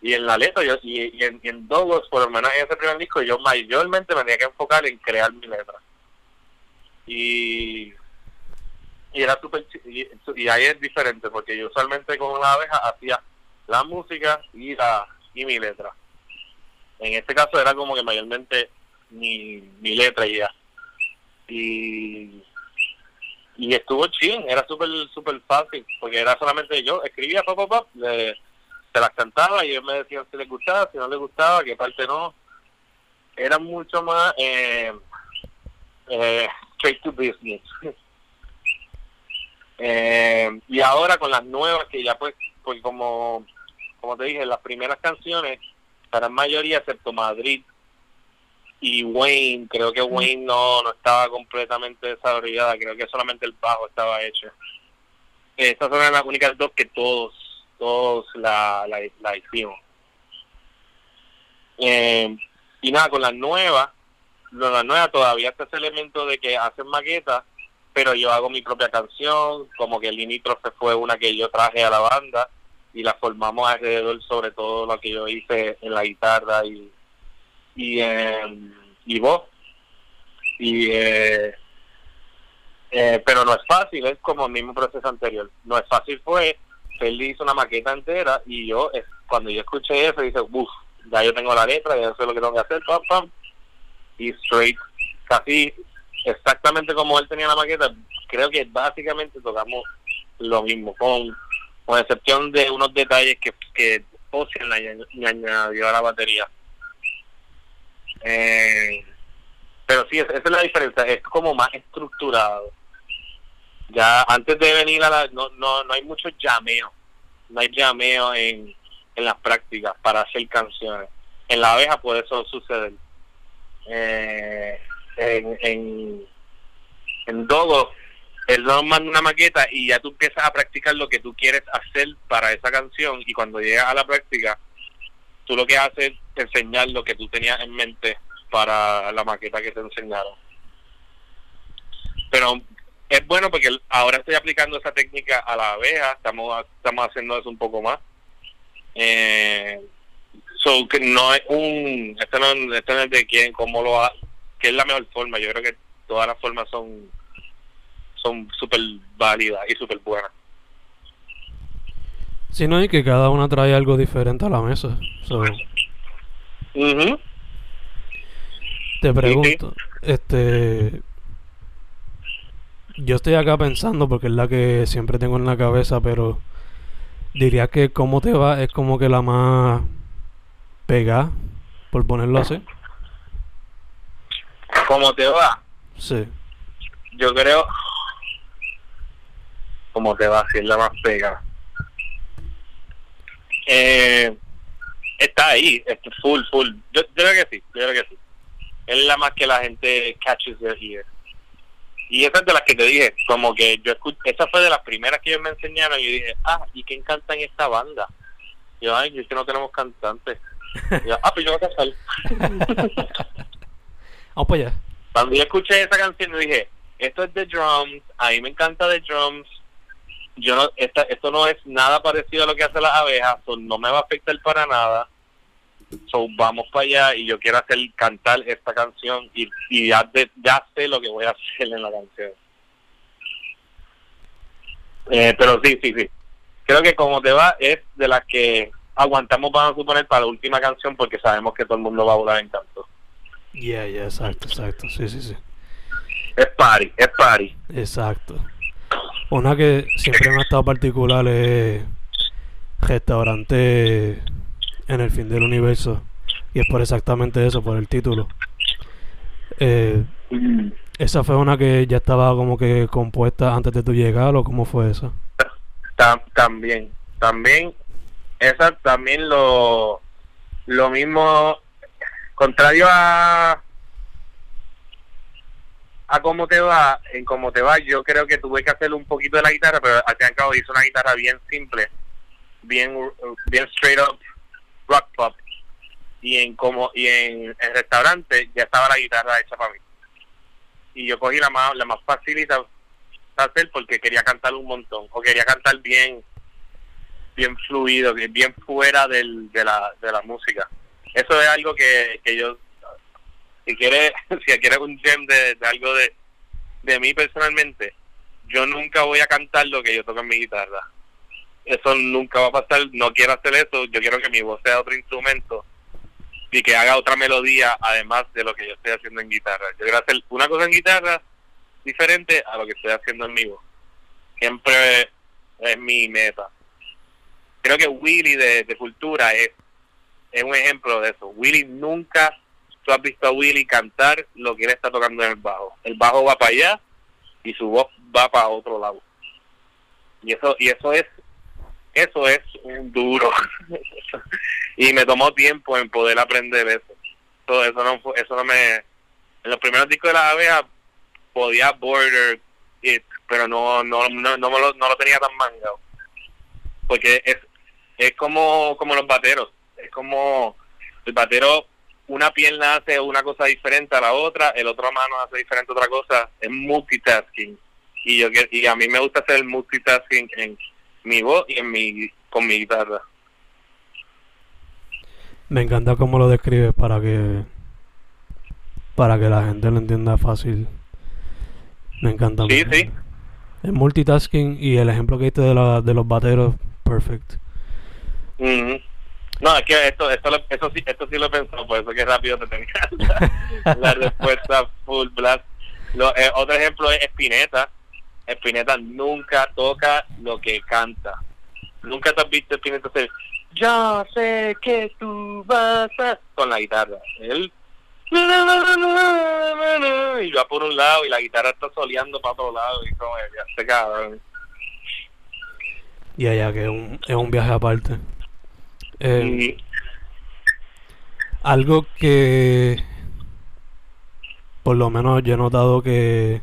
Y en la letra, yo, y, en, en Dogos, por lo menos en ese primer disco, yo mayormente me tenía que enfocar en crear mi letra. Y y era súper y, y ahí es diferente porque yo usualmente con la abeja hacía la música y la y mi letra en este caso era como que mayormente mi, mi letra ya y y estuvo ching era súper súper fácil porque era solamente yo escribía pop pop pop se las cantaba y ellos me decían si les gustaba si no les gustaba qué parte no era mucho más eh, eh, straight to business. Eh, y ahora con las nuevas, que ya pues, pues como, como te dije, las primeras canciones, para mayoría, excepto Madrid y Wayne, creo que Wayne no, no estaba completamente desarrollada, creo que solamente el bajo estaba hecho. Estas son las únicas dos que todos, todos la, la, la hicimos. Eh, y nada, con las nuevas, con las nuevas todavía está ese elemento de que hacen maquetas pero yo hago mi propia canción, como que el limítrofe fue una que yo traje a la banda y la formamos alrededor sobre todo lo que yo hice en la guitarra y y, y voz y eh, eh, pero no es fácil es como el mismo proceso anterior. No es fácil fue él hizo una maqueta entera y yo cuando yo escuché eso dije uff ya yo tengo la letra ya sé lo que tengo que hacer pam pam. Y straight casi exactamente como él tenía la maqueta, creo que básicamente tocamos lo mismo, con, con excepción de unos detalles que, que Ocean añadió a la batería. Eh, pero sí, esa es la diferencia, es como más estructurado. Ya antes de venir a la... No, no, no hay mucho llameo, no hay llameo en, en las prácticas para hacer canciones. En la abeja puede eso suceder. Eh, en, en, en Dogo, él nos manda una maqueta y ya tú empiezas a practicar lo que tú quieres hacer para esa canción y cuando llegas a la práctica, tú lo que haces es enseñar lo que tú tenías en mente para la maqueta que te enseñaron. Pero es bueno porque ahora estoy aplicando esa técnica a la abeja, estamos, estamos haciendo eso un poco más. Eh, so que no es un, esto no, esto no es de quién, cómo lo ha, que es la mejor forma. Yo creo que todas las formas son son súper válidas y súper buenas. Sí, no, y que cada una trae algo diferente a la mesa. Te pregunto, este. Yo estoy acá pensando porque es la que siempre tengo en la cabeza, pero diría que cómo te va es como que la más pegada, por ponerlo así. ¿Cómo te va? Sí. Yo creo. ¿Cómo te va? a ser la más pega. Eh, está ahí, está full, full. Yo, creo que sí, yo creo que sí. Es la más que la gente catches their ear. Y esa es de las que te dije, como que yo escuché, esa fue de las primeras que ellos me enseñaron y yo dije, ah, ¿y quién canta en esta banda? Y yo, ay, es que no tenemos cantantes. Y yo, ah, pues yo voy a cantar. Vamos para allá. Cuando yo escuché esa canción, dije, esto es de drums, a mí me encanta de drums, yo no, esta, esto no es nada parecido a lo que hace las abejas, no me va a afectar para nada. So, vamos para allá y yo quiero hacer cantar esta canción y, y ya, ya sé lo que voy a hacer en la canción. Eh, pero sí, sí, sí. Creo que como te va es de las que aguantamos, vamos a suponer, para la última canción porque sabemos que todo el mundo va a volar en canto. Yeah, yeah, exacto, exacto. Sí, sí, sí. Es party, es party. Exacto. Una que siempre me ha estado particular es Restaurante en el fin del universo. Y es por exactamente eso, por el título. Eh. ¿Esa fue una que ya estaba como que compuesta antes de tu llegar o cómo fue eso? también, también, esa también lo, lo mismo contrario a a cómo te va, en cómo te va, yo creo que tuve que hacer un poquito de la guitarra, pero al fin y al cabo hice una guitarra bien simple, bien bien straight up rock pop. Y en como y en el restaurante ya estaba la guitarra hecha para mí. Y yo cogí la más la más facilita hacer porque quería cantar un montón o quería cantar bien bien fluido, bien fuera del, de la de la música eso es algo que, que yo, si quieres, si quieres un gem de, algo de, de mí personalmente, yo nunca voy a cantar lo que yo toco en mi guitarra. Eso nunca va a pasar, no quiero hacer eso, yo quiero que mi voz sea otro instrumento y que haga otra melodía además de lo que yo estoy haciendo en guitarra. Yo quiero hacer una cosa en guitarra diferente a lo que estoy haciendo en mi voz. Siempre es mi meta. Creo que Willy de, de Cultura es es un ejemplo de eso. Willy nunca tú has visto a Willy cantar lo que él está tocando en el bajo. El bajo va para allá y su voz va para otro lado. Y eso y eso es eso es un duro. y me tomó tiempo en poder aprender eso. Todo eso no eso no me en los primeros discos de la abeja podía border it, pero no no no no, lo, no lo tenía tan mangado. Porque es es como como los bateros, es como el batero una pierna hace una cosa diferente a la otra, el otro mano hace diferente a otra cosa, es multitasking. Y yo y a mí me gusta hacer el multitasking en mi voz y en mi con mi guitarra. Me encanta cómo lo describes para que para que la gente lo entienda fácil. Me encanta. Sí, sí. El multitasking y el ejemplo que diste de, la, de los bateros, perfect. No, es que esto, esto, esto, sí, esto sí lo pensado, por eso que rápido te tenía la, respuesta full blast. Lo, eh, otro ejemplo es Spinetta. Spinetta nunca toca lo que canta. Nunca te has visto Spinetta hacer Yo sé que tú vas a... con la guitarra. Él y va por un lado y la guitarra está soleando para otro lado y como ya se cabrón. Ya, ya, que es un, es un viaje aparte. Eh, algo que por lo menos yo he notado que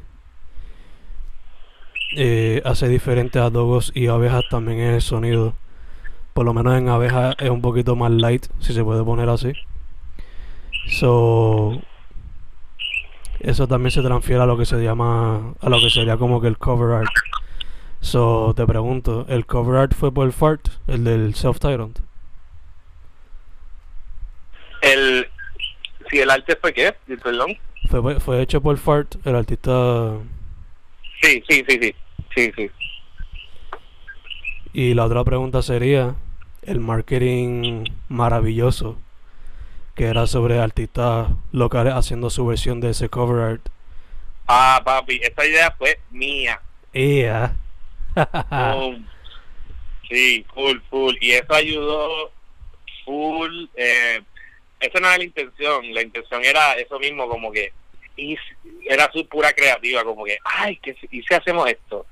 eh, hace diferente a dogos y abejas también es el sonido. Por lo menos en abejas es un poquito más light, si se puede poner así. So, eso también se transfiere a lo que se llama, a lo que sería como que el cover art. So, te pregunto, ¿el cover art fue por el Fart, el del self-titled? El, si el arte fue qué, perdón. Fue, fue hecho por Fart, el artista. Sí, sí, sí, sí, sí, sí. Y la otra pregunta sería el marketing maravilloso que era sobre artistas locales haciendo su versión de ese cover art. Ah, papi, esa idea fue mía. Yeah. sí, full, full. Y eso ayudó full. Eh, esa no era la intención, la intención era eso mismo, como que y era su pura creativa, como que, ay, que ¿y si hacemos esto?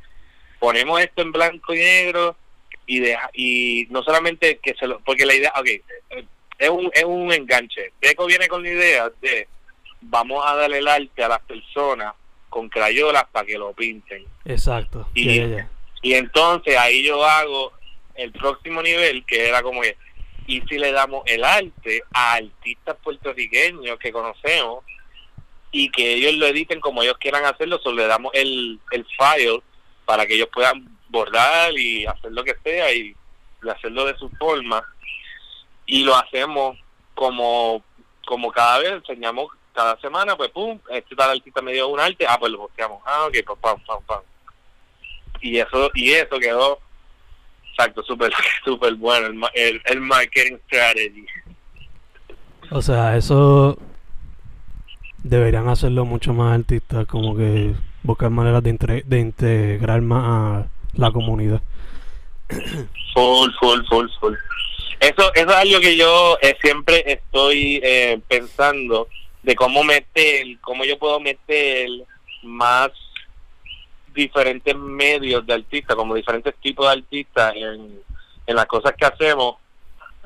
Ponemos esto en blanco y negro y deja, y no solamente que se lo, porque la idea, ok, es un, es un enganche. Deco viene con la idea de vamos a darle el arte a las personas con crayolas para que lo pinten. Exacto. Y, y entonces ahí yo hago el próximo nivel que era como que y si le damos el arte a artistas puertorriqueños que conocemos y que ellos lo editen como ellos quieran hacerlo, solo le damos el, el file para que ellos puedan bordar y hacer lo que sea y hacerlo de su forma. Y lo hacemos como como cada vez enseñamos cada semana pues pum este tal artista me dio un arte ah pues lo posteamos. Ah ok pues pam pam pam. Y eso y eso quedó exacto, súper super bueno el, el, marketing strategy. O sea, eso deberían hacerlo mucho más artistas, como que buscar maneras de, de integrar más a la comunidad. Full, full, full, full. Eso, eso es algo que yo eh, siempre estoy eh, pensando de cómo meter, cómo yo puedo meter más diferentes medios de artistas, como diferentes tipos de artistas en, las cosas que hacemos,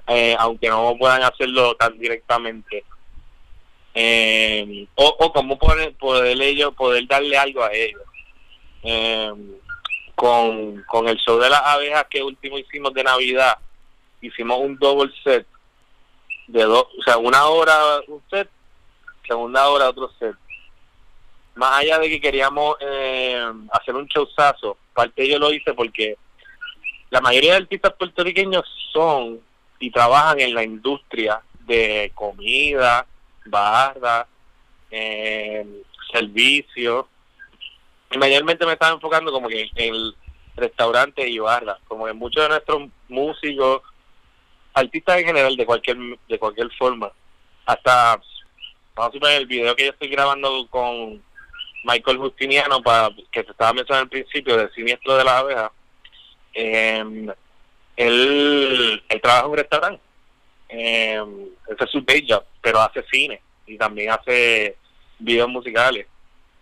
eh, aunque no puedan hacerlo tan directamente. Eh, o, o cómo poder, poder ellos, poder darle algo a ellos. Eh, con, con el show de las abejas que último hicimos de Navidad, hicimos un double set de dos, o sea, una hora un set, segunda hora otro set más allá de que queríamos eh, hacer un showzazo, parte yo lo hice porque la mayoría de artistas puertorriqueños son y trabajan en la industria de comida, barra, eh, servicios. Y mayormente me estaba enfocando como que en el restaurante y barra, como que muchos de nuestros músicos, artistas en general de cualquier de cualquier forma, hasta vamos a ver el video que yo estoy grabando con Michael Justiniano, para que se estaba mencionando al principio del siniestro de la abeja, eh, él, trabaja en un restaurante, eh, ese es su day job, pero hace cine. y también hace videos musicales.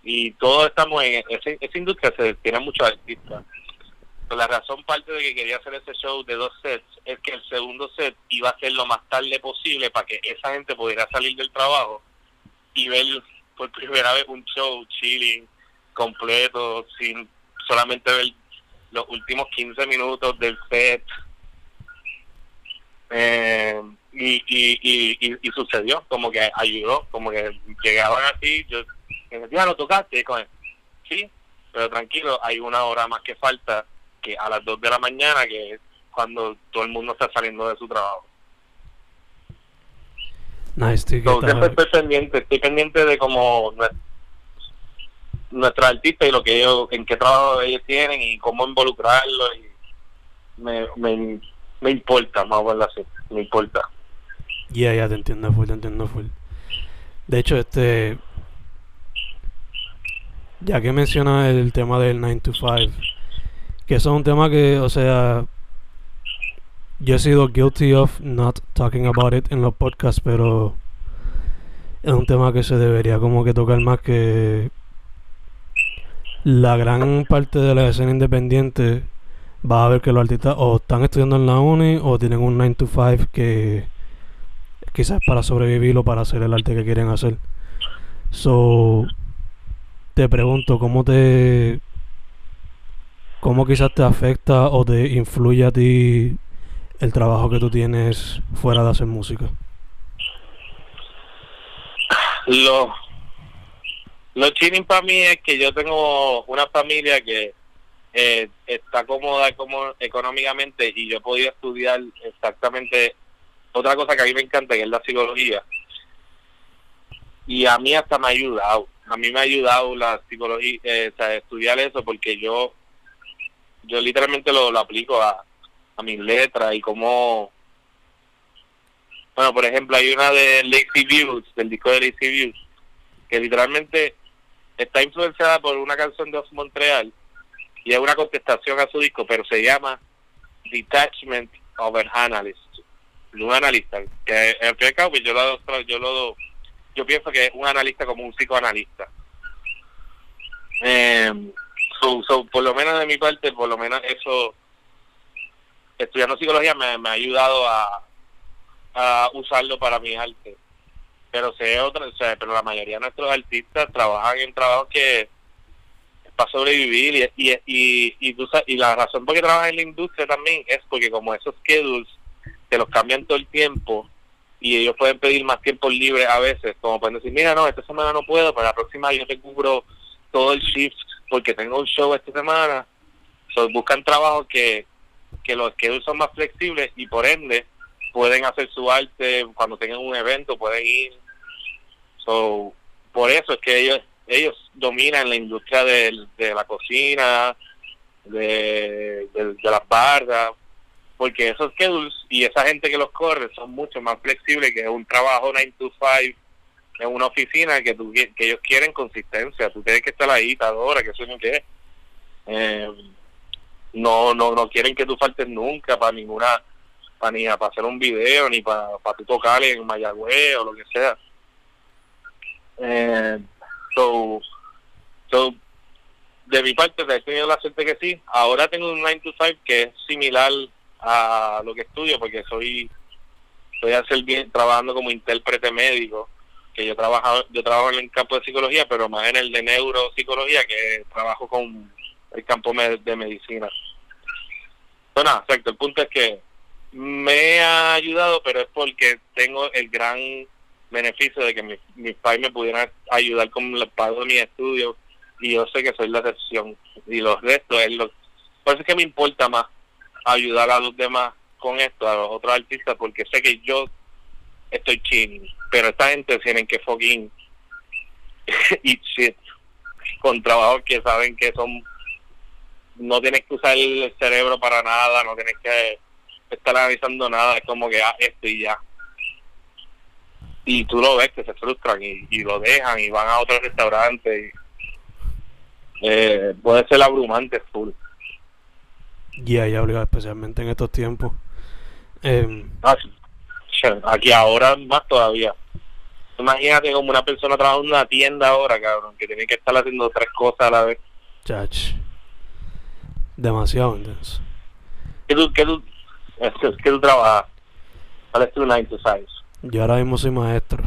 Y todos estamos en esa, esa industria, se tiene muchos artistas. Pero la razón parte de que quería hacer ese show de dos sets es que el segundo set iba a ser lo más tarde posible para que esa gente pudiera salir del trabajo y ver por primera vez un show chilling, completo, sin solamente ver los últimos 15 minutos del set. Eh, y, y, y, sucedió, como que ayudó, como que llegaban así, yo decía, ¿lo tocaste? Con sí, pero tranquilo, hay una hora más que falta, que a las 2 de la mañana, que es cuando todo el mundo está saliendo de su trabajo. Nice, siempre estoy pendiente, estoy pendiente de cómo nuestros artistas y lo que ellos, en qué trabajo ellos tienen y cómo involucrarlos. Y me, me, me importa, más o menos así, me importa. Ya, ya te entiendo full, te entiendo full. De hecho, este. Ya que mencionas el tema del 9 to 5, que eso es un tema que, o sea, yo he sido guilty of not talking about it en los podcasts, pero es un tema que se debería como que tocar más que la gran parte de la escena independiente va a ver que los artistas o están estudiando en la uni o tienen un 9 to 5 que quizás para sobrevivir o para hacer el arte que quieren hacer. So, te pregunto, ¿cómo te. ¿Cómo quizás te afecta o te influye a ti el trabajo que tú tienes fuera de hacer música? Lo, lo chilling para mí es que yo tengo una familia que eh, está cómoda como económicamente y yo podido estudiar exactamente otra cosa que a mí me encanta, que es la psicología. Y a mí hasta me ha ayudado. A mí me ha ayudado la psicología, eh, estudiar eso, porque yo yo literalmente lo, lo aplico a, a mis letras y como... Bueno, por ejemplo, hay una de Lazy Views, del disco de Lazy Views, que literalmente está influenciada por una canción de Os Montreal y es una contestación a su disco, pero se llama Detachment of an Analyst un analista, que en pues yo lo, yo lo yo pienso que es un analista como un psicoanalista. Eh, por lo menos de mi parte, por lo menos eso, estudiando psicología me, ha ayudado a, usarlo para mi arte. Pero sé otra, o sea, pero la mayoría de nuestros artistas trabajan en trabajos que para sobrevivir y, y, y, y, y la razón por qué trabajan en la industria también es porque como esos schedules que los cambian todo el tiempo y ellos pueden pedir más tiempo libre a veces, como pueden decir, mira, no, esta semana no puedo, pero la próxima yo te cubro todo el shift porque tengo un show esta semana. Buscan trabajos que, que los que son más flexibles y por ende pueden hacer su arte cuando tengan un evento, pueden ir. So, por eso es que ellos ellos dominan la industria de, la cocina, de, de, las barras, porque esos schedules y esa gente que los corre son mucho más flexibles que un trabajo 9 to 5 en una oficina que tú, que ellos quieren consistencia, tú tienes que estar ahí cada hora, que eso no que eh, no, no, no quieren que tú faltes nunca para ninguna, para ni para hacer un video, ni para, para tu tocar en Mayagüez o lo que sea. Eh, so, so, de mi parte he tenido la suerte que sí. Ahora tengo un 9 to 5 que es similar a lo que estudio porque soy estoy hacer bien trabajando como intérprete médico que yo trabajo yo trabajo en el campo de psicología pero más en el de neuropsicología que trabajo con el campo de medicina. Bueno exacto el punto es que me ha ayudado pero es porque tengo el gran beneficio de que mis mi padres me pudieran ayudar con el pago de mis estudios y yo sé que soy la excepción y los restos es lo por eso es que me importa más ayudar a los demás con esto, a los otros artistas, porque sé que yo estoy ching, pero esta gente tienen que fucking y shit con trabajos que saben que son no tienes que usar el cerebro para nada, no tienes que estar analizando nada, es como que ah, esto y ya. Y tú lo ves que se frustran y, y lo dejan y van a otro restaurante. Y, eh, puede ser abrumante full. Ya, ya, obligado, especialmente en estos tiempos. Eh, ah, aquí ahora más todavía. Imagínate como una persona trabajando en una tienda ahora, cabrón, que tiene que estar haciendo tres cosas a la vez. Chach. Demasiado intenso. ¿Qué tú, qué tú, qué, qué tú trabajas? ¿Cuál es tu 9 to 5? Yo ahora mismo soy maestro.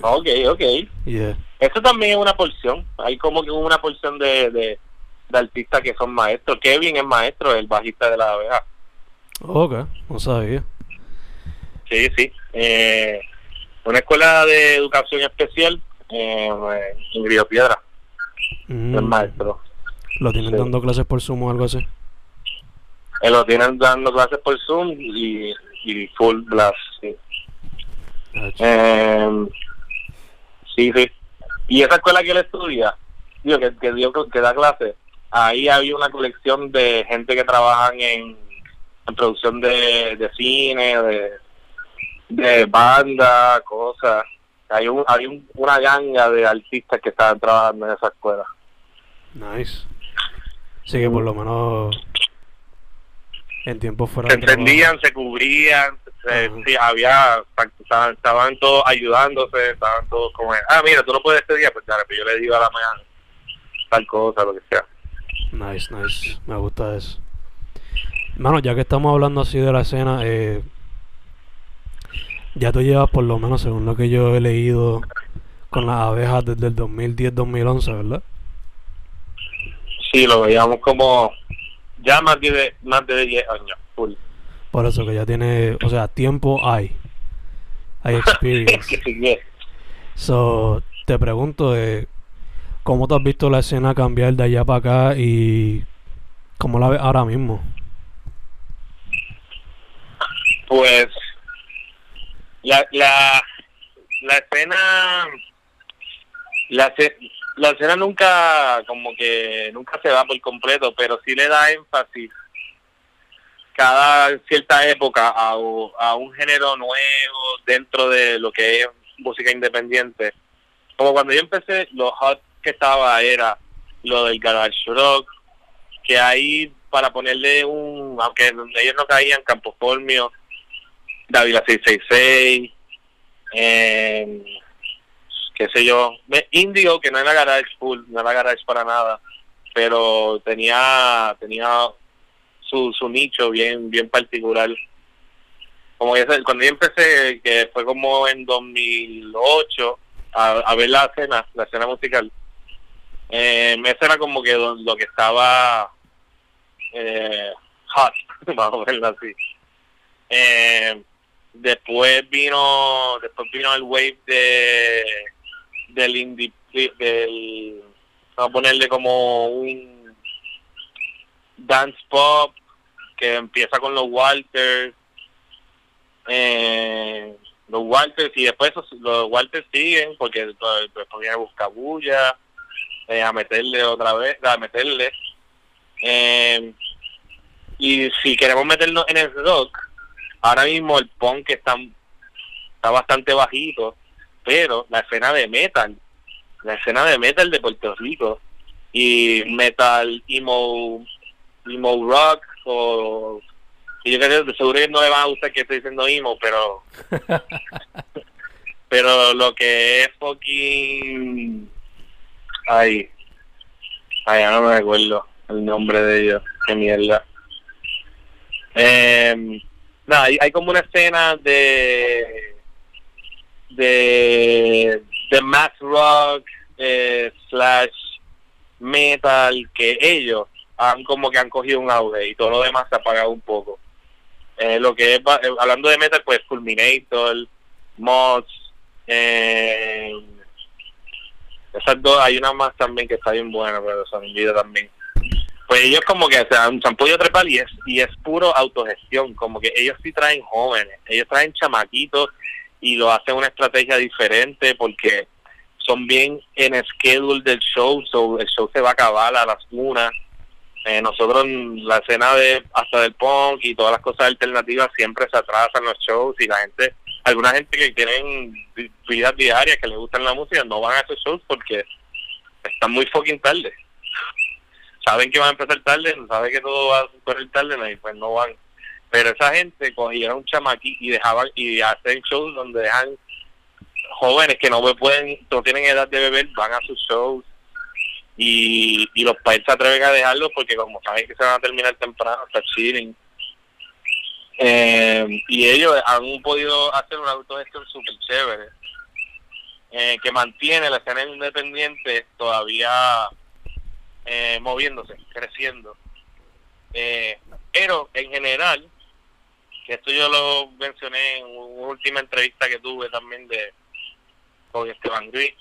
Ok, ok. Yeah. Eso también es una porción. Hay como que una porción de, de, de artistas que son maestros. Kevin es maestro, el bajista de la abeja. Ok, no sabía. Sí, sí. Eh, una escuela de educación especial eh, en Río Piedra. Mm. Es maestro. ¿Lo tienen Sí. dando clases por Zoom o algo así? Él lo tienen dando clases por Zoom y, y full blast. Sí. Eh, sí, sí. Y esa escuela que él estudia, digo, que, que, dio, que da clases, ahí había una colección de gente que trabajan en, en producción de, de cine, de, de banda, cosas. Hay, un, hay un- una ganga de artistas que estaban trabajando en esa escuela. Nice. Sí que por lo menos en tiempo fuera Se entendían, se cubrían, se- sí, había, estaban, estaban todos ayudándose, estaban todos como, ah, mira, tú no puedes este día, pues dale, pues yo le digo a la mañana tal cosa, lo que sea. Nice, nice. Me gusta eso. Mano, ya que estamos hablando así de la escena, eh, ya tú llevas por lo menos, según lo que yo he leído, con las abejas desde el 2010-2011, ¿verdad? Sí, lo veíamos como ya más de más de 10 años, full. Por eso que ya tiene, o sea, tiempo hay. Hay que- So, te pregunto, eh, ¿cómo te has visto la escena cambiar de allá para acá y cómo la ves ahora mismo? pues la la la escena la la escena nunca como que nunca se va por completo pero sí le da énfasis cada cierta época a, un género nuevo dentro de lo que es música independiente. Como cuando yo empecé lo hot que estaba era lo del garage rock que ahí para ponerle un aunque ellos no caían Campo Formio Dávila 666, eh, qué sé yo, Indigo, que no era garage full, no era garage para nada, pero tenía tenía su, su nicho bien bien particular. Como ese- cuando yo empecé, que fue como en 2008, a, a ver la escena, la escena musical, eh, ese era como que lo, lo que estaba eh, hot, vamos a verlo así. Eh, después vino después vino el wave de del indie del vamos a ponerle como un dance pop que empieza con los Walters eh, los Walters y después los Walters siguen porque después viene Buscabulla eh, a meterle otra vez a meterle. Eh, y si queremos meternos en el rock ahora mismo el punk está, está bastante bajito, pero la escena de metal, la escena de metal de Puerto Rico y metal emo, emo rock o y yo creo que seguro que no le va a gustar que estoy diciendo emo, pero pero lo que es fucking ay ay ya no me recuerdo el nombre de ellos, qué mierda. Eh, nada, hay, hay como una escena de de de math rock eh, slash metal que ellos han como que han cogido un auge y todo lo demás se ha apagado un poco. Eh, lo que es, eh, hablando de metal, pues Fulminator, Mods, eh, esas dos, hay una más también que está bien buena, pero se me también pues ellos como que han, se han podido trepar y es, y es puro autogestión, como que ellos sí traen jóvenes, ellos traen chamaquitos y lo hacen una estrategia diferente porque son bien en schedule del show, so el show se va a acabar a las una. Eh, nosotros la escena de hasta del punk y todas las cosas alternativas siempre se atrasan los shows y la gente, alguna gente que tienen vi- vidas diarias que les gustan la música no van a esos shows porque están muy fucking tarde saben que van a empezar tarde, saben que todo va a correr tarde, y pues no van. Pero esa gente cogieron un chamaquí y dejaban y hacen shows donde dejan jóvenes que no pueden, no tienen edad de beber, van a sus shows y, y los países se atreven a dejarlos porque como saben que se van a terminar temprano, está chilling. Eh, y ellos han podido hacer una autogestión súper chévere eh, que mantiene la escena independiente todavía eh, moviéndose, creciendo. Eh, pero en general, esto yo lo mencioné en una última entrevista que tuve también de con Esteban Gris,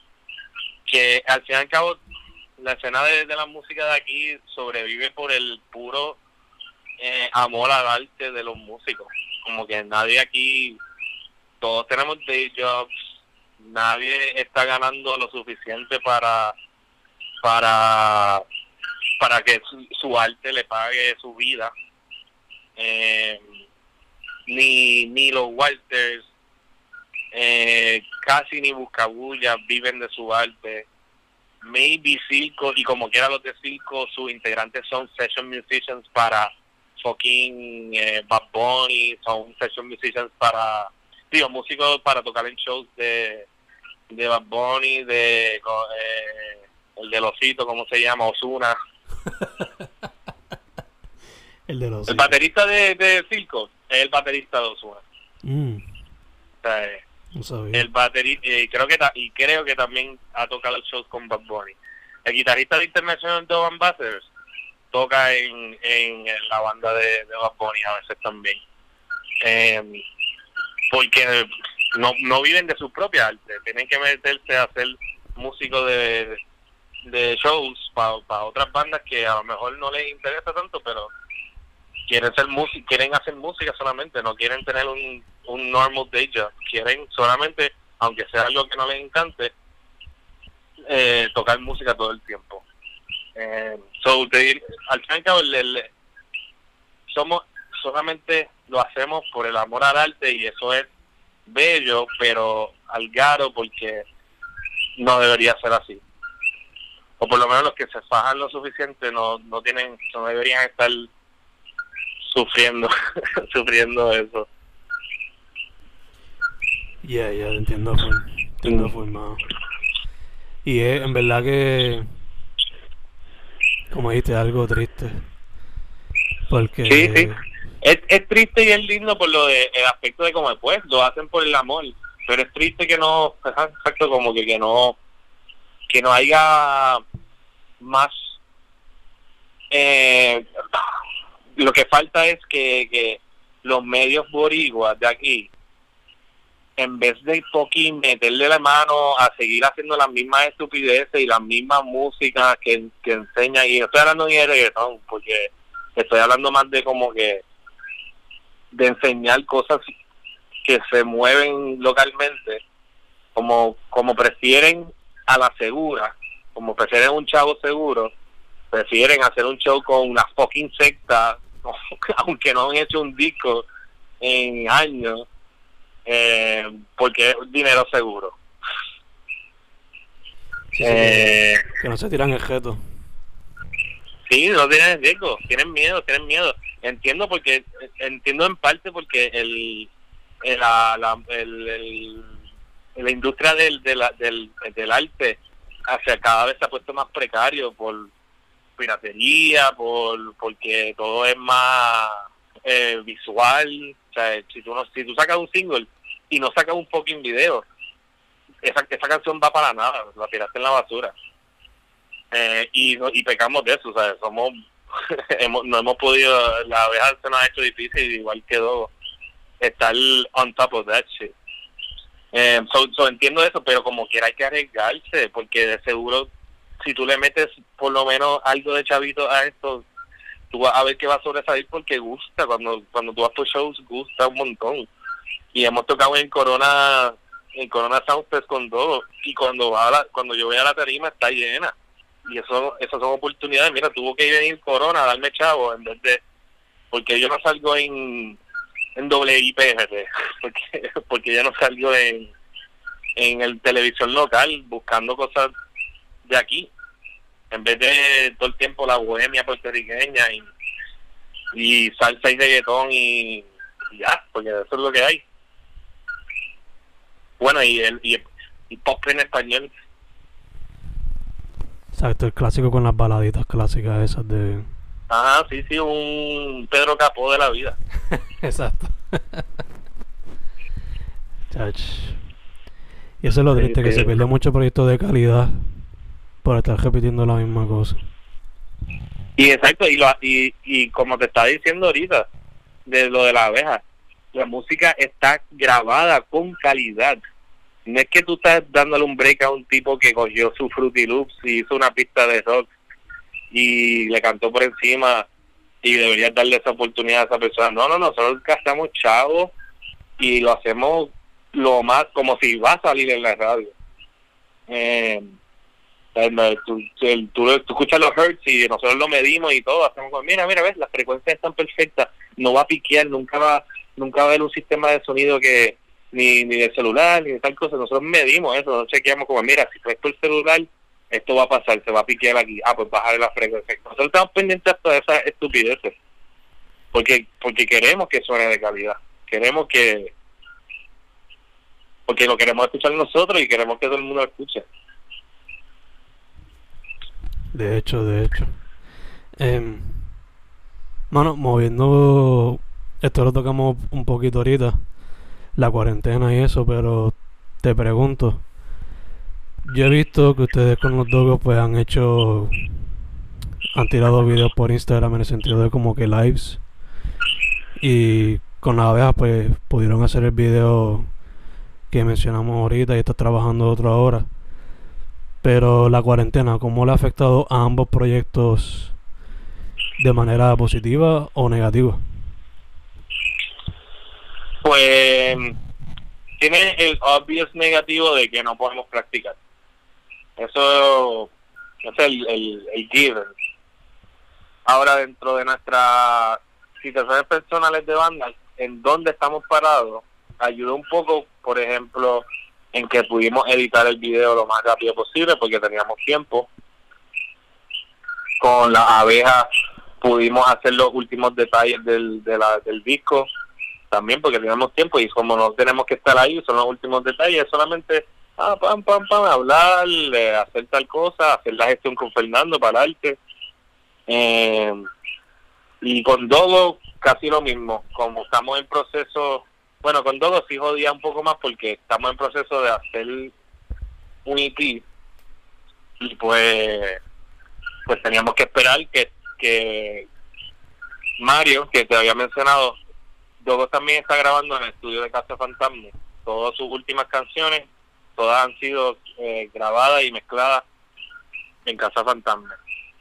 que al fin y al cabo la escena de, la música de aquí sobrevive por el puro eh, amor al arte de los músicos. Como que nadie aquí, todos tenemos day jobs, nadie está ganando lo suficiente para para para que su, arte le pague su vida. Eh, ni, ni los Walters, eh, casi ni Buscabulla viven de su arte. Maybe Circo, y como quiera los de Circo, sus integrantes son session musicians para fucking eh, Bad Bunny, son session musicians para, digo, músicos para tocar en shows de, de Bad Bunny, de eh, el de Losito, ¿cómo se llama? Osuna. el de los El baterista de, de Circo es el baterista de Osuna. Mm. O sea, el baterista, y creo que y creo que también ha tocado los shows con Bad Bunny. El guitarrista de International Dove Ambassadors toca en, en, la banda de, de Bad Bunny a veces también. Eh, porque no, no viven de su propia arte, tienen que meterse a hacer músico de, de shows para otras bandas que a lo mejor no les interesa tanto, pero quieren ser música, quieren hacer música solamente, no quieren tener un, un normal day job, quieren solamente, aunque sea algo que no les encante, eh, tocar música todo el tiempo. Eh, so, al fin y al cabo, somos solamente lo hacemos por el amor al arte y eso es bello, pero al garo porque no debería ser así o por lo menos los que se fajan lo suficiente no, no tienen, no deberían estar sufriendo, sufriendo eso. Ya, ya, entiendo, entiendo mm. formado. Y es en verdad que, como dijiste, algo triste. Porque... Sí, sí. Es, es triste y es lindo por lo de, el aspecto de como después lo hacen por el amor. Pero es triste que no, exacto, como que, que no que no haya más eh, lo que falta es que, que los medios boriguas de aquí en vez de poquín meterle la mano a seguir haciendo las mismas estupideces y las mismas músicas que, que enseña y estoy hablando de reggaetón porque estoy hablando más de como que de enseñar cosas que se mueven localmente como como prefieren a la segura, como prefieren un chavo seguro, prefieren hacer un show con una fucking secta, aunque no han hecho un disco en años, eh, porque es dinero seguro. eh, que no se tiran el jeto. Sí, no tienen riesgo, tienen miedo, tienen miedo. Entiendo porque, entiendo en parte porque el, la, la, el la industria del, del, del, arte hacia cada vez se ha puesto más precario por piratería, por porque todo es más eh, visual. O sea, si tú, no, si tú sacas un single y no sacas un fucking video, esa, esa canción va para nada, la tiraste en la basura. Eh, y, y pecamos de eso, o sea, somos, no hemos podido, la abeja se nos ha hecho difícil, igual quedó estar on top of that shit. Eh, so, entiendo eso, pero como quiera hay que arriesgarse, porque de seguro si tú le metes por lo menos algo de chavito a esto, tú vas a ver que va a sobresalir porque gusta, cuando cuando tú vas por shows gusta un montón. Y hemos tocado en Corona en Corona Soundfest con todo, y cuando va cuando yo voy a la tarima está llena. Y eso esas son oportunidades, mira, tuvo que venir Corona a darme chavo en vez de porque yo no salgo en en IPGT, porque, porque ya no salió en, en el televisión local buscando cosas de aquí, en vez de todo el tiempo la bohemia puertorriqueña y, y salsa y reggaetón y, y ya, porque eso es lo que hay. Bueno, y, el, y pop en español. Exacto, el clásico con las baladitas clásicas esas de... Ajá, sí, sí, un Pedro Capó de la vida. Exacto. Chach. Y eso es lo triste, que se pierde mucho proyecto de calidad por estar repitiendo la misma cosa. Y exacto, y, lo, y, y como te estaba diciendo ahorita, de lo de la abeja, la música está grabada con calidad. No es que tú estás dándole un break a un tipo que cogió su Fruity Loops y hizo una pista de rock y le cantó por encima y deberías darle esa oportunidad a esa persona. No, no, nosotros gastamos chavos y lo hacemos lo más como si va a salir en la radio. Eh, tú, escuchas los hertz y nosotros lo medimos y todo, hacemos mira, mira, ves, las frecuencias están perfectas, no va a piquear, nunca va, nunca va a haber un sistema de sonido que ni, ni de celular, ni de tal cosa, nosotros medimos eso, nosotros chequeamos como, mira, si presto el celular, esto va a pasar, se va a piquear aquí, ah, pues bajar la frecuencia. Nosotros estamos pendientes de todas esas estupideces, porque, porque queremos que suene de calidad, queremos que, porque lo queremos escuchar nosotros y queremos que todo el mundo lo escuche. De hecho, de hecho. Eh, bueno, moviendo, esto lo tocamos un poquito ahorita, la cuarentena y eso, pero te pregunto, yo he visto que ustedes con los dogos pues han hecho, han tirado videos por Instagram en el sentido de como que lives y con la abejas pues pudieron hacer el video que mencionamos ahorita y está trabajando otra hora. Pero la cuarentena, ¿cómo le ha afectado a ambos proyectos de manera positiva o negativa? Pues tiene el obvious negativo de que no podemos practicar. Eso, es el, el, el given. Ahora, dentro de nuestras situaciones personales de banda, en donde estamos parados, ayuda un poco, por ejemplo, en que pudimos editar el video lo más rápido posible porque teníamos tiempo. Con la abeja pudimos hacer los últimos detalles del, del disco también porque teníamos tiempo y como no tenemos que estar ahí, son los últimos detalles, solamente ah, pam, pam, pam, hablar, hacer tal cosa, hacer la gestión con Fernando para el arte. Eh, y con Dogo casi lo mismo, como estamos en proceso bueno, con Dogo sí jodía un poco más porque estamos en proceso de hacer un EP y pues pues teníamos que esperar que, que Mario, que te había mencionado, Dogo también está grabando en el estudio de Casa Fantasma. Todas sus últimas canciones, todas han sido eh, grabadas y mezcladas en Casa Fantasma.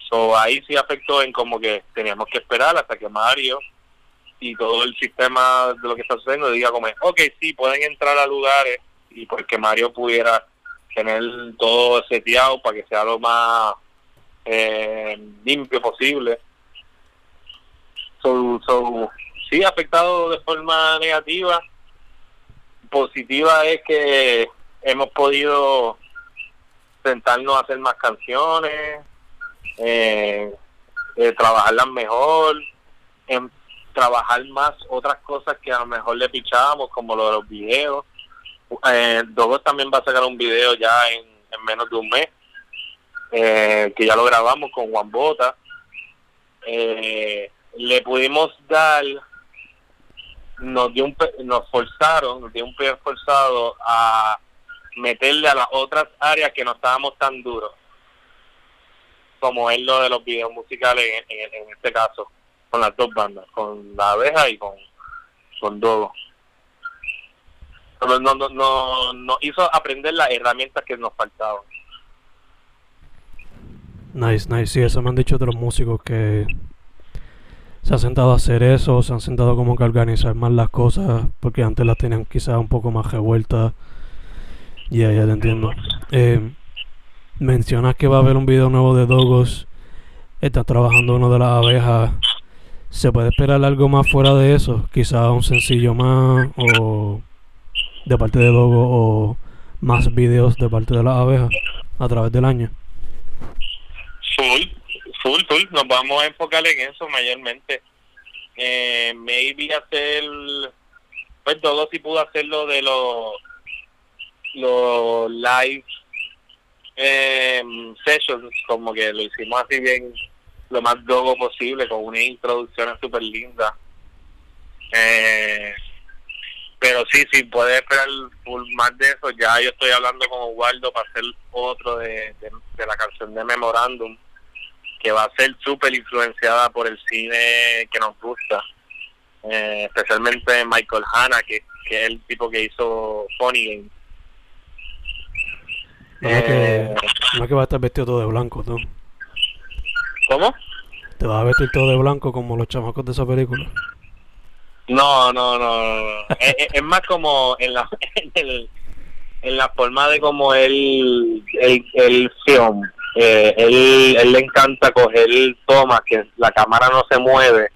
So, ahí sí afectó en como que teníamos que esperar hasta que Mario y todo el sistema de lo que está sucediendo diga como, ok, sí, pueden entrar a lugares y porque Mario pudiera tener todo seteado para que sea lo más eh, limpio posible. So, so, sí, afectado de forma negativa. Positiva es que hemos podido sentarnos a hacer más canciones, eh, eh trabajarlas mejor, en, trabajar más otras cosas que a lo mejor le pichábamos, como lo de los videos. Eh, Dogo también va a sacar un video ya en, menos de un mes, eh, que ya lo grabamos con Juan Bota. Eh, le pudimos dar, nos dio un, nos forzaron, nos dio un pie forzado a meterle a las otras áreas que no estábamos tan duros, como es lo de los videos musicales en este caso con las dos bandas, con la abeja y con, con Dogo. Nos, no, no, no, hizo aprender las herramientas que nos faltaban. Nice, nice. Sí, eso me han dicho otros músicos que se han sentado a hacer eso, se han sentado como que a organizar más las cosas, porque antes las tenían quizás un poco más revueltas. Ya, ya te entiendo. Eh, mencionas que va a haber un video nuevo de Dogos. Estás trabajando uno de las abejas. ¿Se puede esperar algo más fuera de eso? Quizá un sencillo más o de parte de Dogo o más videos de parte de las abejas a través del año. Full, full, full. Nos vamos a enfocar en eso mayormente. Eh, maybe hacer, pues Dogo sí pudo hacerlo de los los live eh, sessions, como que lo hicimos así bien, lo más dogo posible, con una introducción súper linda. Eh, pero sí, sí, puede esperar más de eso. Ya yo estoy hablando con Waldo para hacer otro de, de, la canción de Memorandum, que va a ser súper influenciada por el cine que nos gusta. Eh, especialmente Michael Hanna, que, que, es el tipo que hizo Funny Game. No, es que, eh, no es que va a estar vestido todo de blanco, ¿no? ¿Cómo? Te vas a vestir todo de blanco como los chamacos de esa película. No, no, no. es, más como en la, en, la forma de como él, el, el film. Eh, él, él le encanta coger tomas que la cámara no se mueve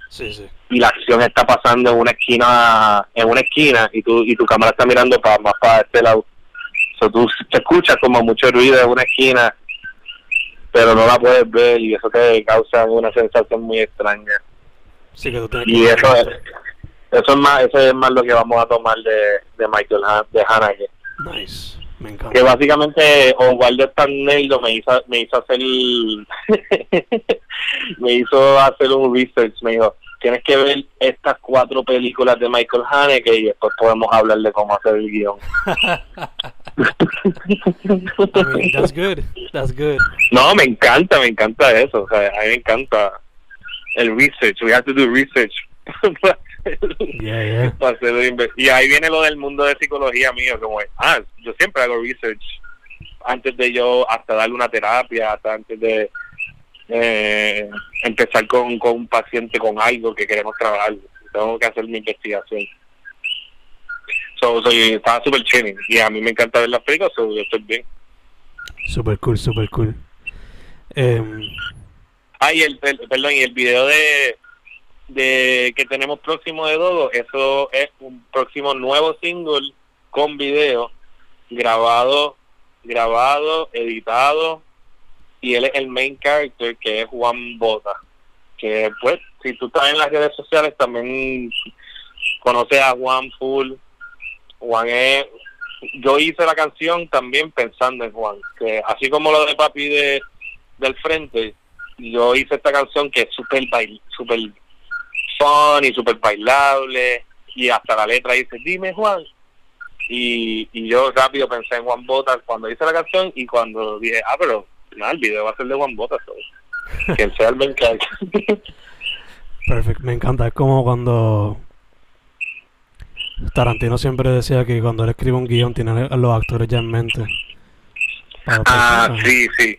y la acción está pasando en una esquina en una esquina y tu y tu cámara está mirando para más para este lado so, tú te escuchas como mucho ruido en una esquina pero no la puedes ver y eso te causa una sensación muy extraña. Sí, que tú y eso es eso es más eso es más lo que vamos a tomar de, de Michael Han, de Haneke nice me encanta. que básicamente Oswaldo Stanello me hizo me hizo hacer me hizo hacer un research me dijo tienes que ver estas cuatro películas de Michael Haneke y después podemos hablar de cómo hacer el guion I mean, that's good that's good no me encanta me encanta eso o sea, a mí me encanta el research we have to do research Y ahí viene lo del mundo de psicología mío, como, ah, yo siempre hago research antes de yo hasta darle una terapia, hasta antes de eh, empezar con, con un paciente con algo que queremos trabajar. Tengo que hacer mi investigación. So, soy, estaba súper chilling y a mí me encanta ver las películas, so, yo estoy bien. Super cool, super cool. Eh, ah, y el, el, perdón, y el video de de que tenemos próximo de Dodo, eso es un próximo nuevo single con video grabado, grabado, editado y él es el main character que es Juan Bota, que pues si tú estás en las redes sociales también conoces a Juan Full, Juan es yo hice la canción también pensando en Juan, que así como lo de Papi de del frente, yo hice esta canción que es súper super y súper bailable y hasta la letra dice, dime Juan. Y, y yo rápido pensé en Juan Botas cuando hice la canción y cuando dije, ah, pero el video va a ser de Juan Botas. que sea el Perfecto, me encanta. Es como cuando Tarantino siempre decía que cuando él escribe un guion tiene a los actores ya en mente. Ah, sí, sí.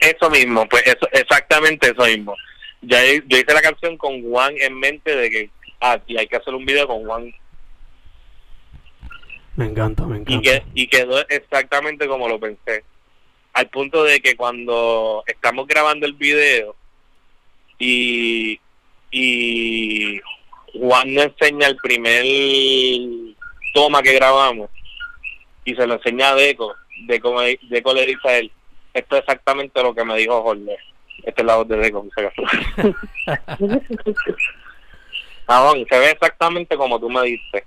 Eso mismo, pues eso, exactamente eso mismo ya yo hice la canción con Juan en mente de que ah, y hay que hacer un video con Juan. Me encanta, me encanta. Y, que, y quedó exactamente como lo pensé. Al punto de que cuando estamos grabando el video y, y Juan enseña el primer toma que grabamos y se lo enseña a Deco, Deco, Deco le dice a él, esto es exactamente lo que me dijo Jorge este es la voz de Deco, se se ve exactamente como tú me diste.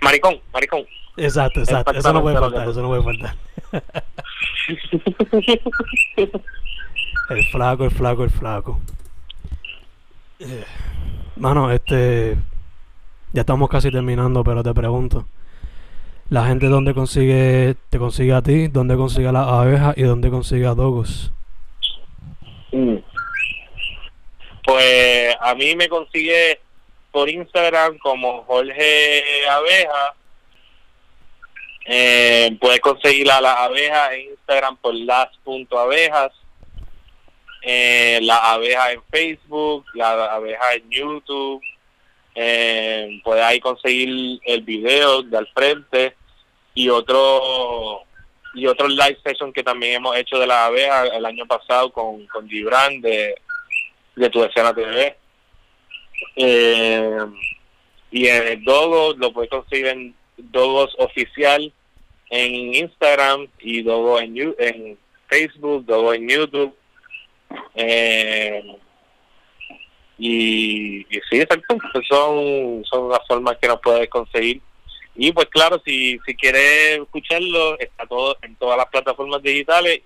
maricón, maricón. Exacto, exacto. Eso no puede faltar, eso no puede faltar. el flaco, el flaco, el flaco. Mano, este. Ya estamos casi terminando, pero te pregunto la gente dónde consigue, te consigue a ti, dónde consigue a las abejas y dónde consigue a Dogos. Mm. Pues a mí me consigue por Instagram como Jorge Abeja. Eh, puedes conseguir a las abejas en Instagram por las.abejas. Eh, las abejas en Facebook, las abejas en YouTube. Eh, puedes ahí conseguir el video de al frente y otro y otro live session que también hemos hecho de la abeja el año pasado con, con Gibran de, de Tu Escena TV. Eh, y el Dogo lo puedes conseguir en Dogos Oficial en Instagram y Dogo en, en Facebook, Dogo en YouTube. Eh, Y, sí, exacto, son, son las formas que nos puedes conseguir. Y pues claro, si, si quieres escucharlo, está todo en todas las plataformas digitales.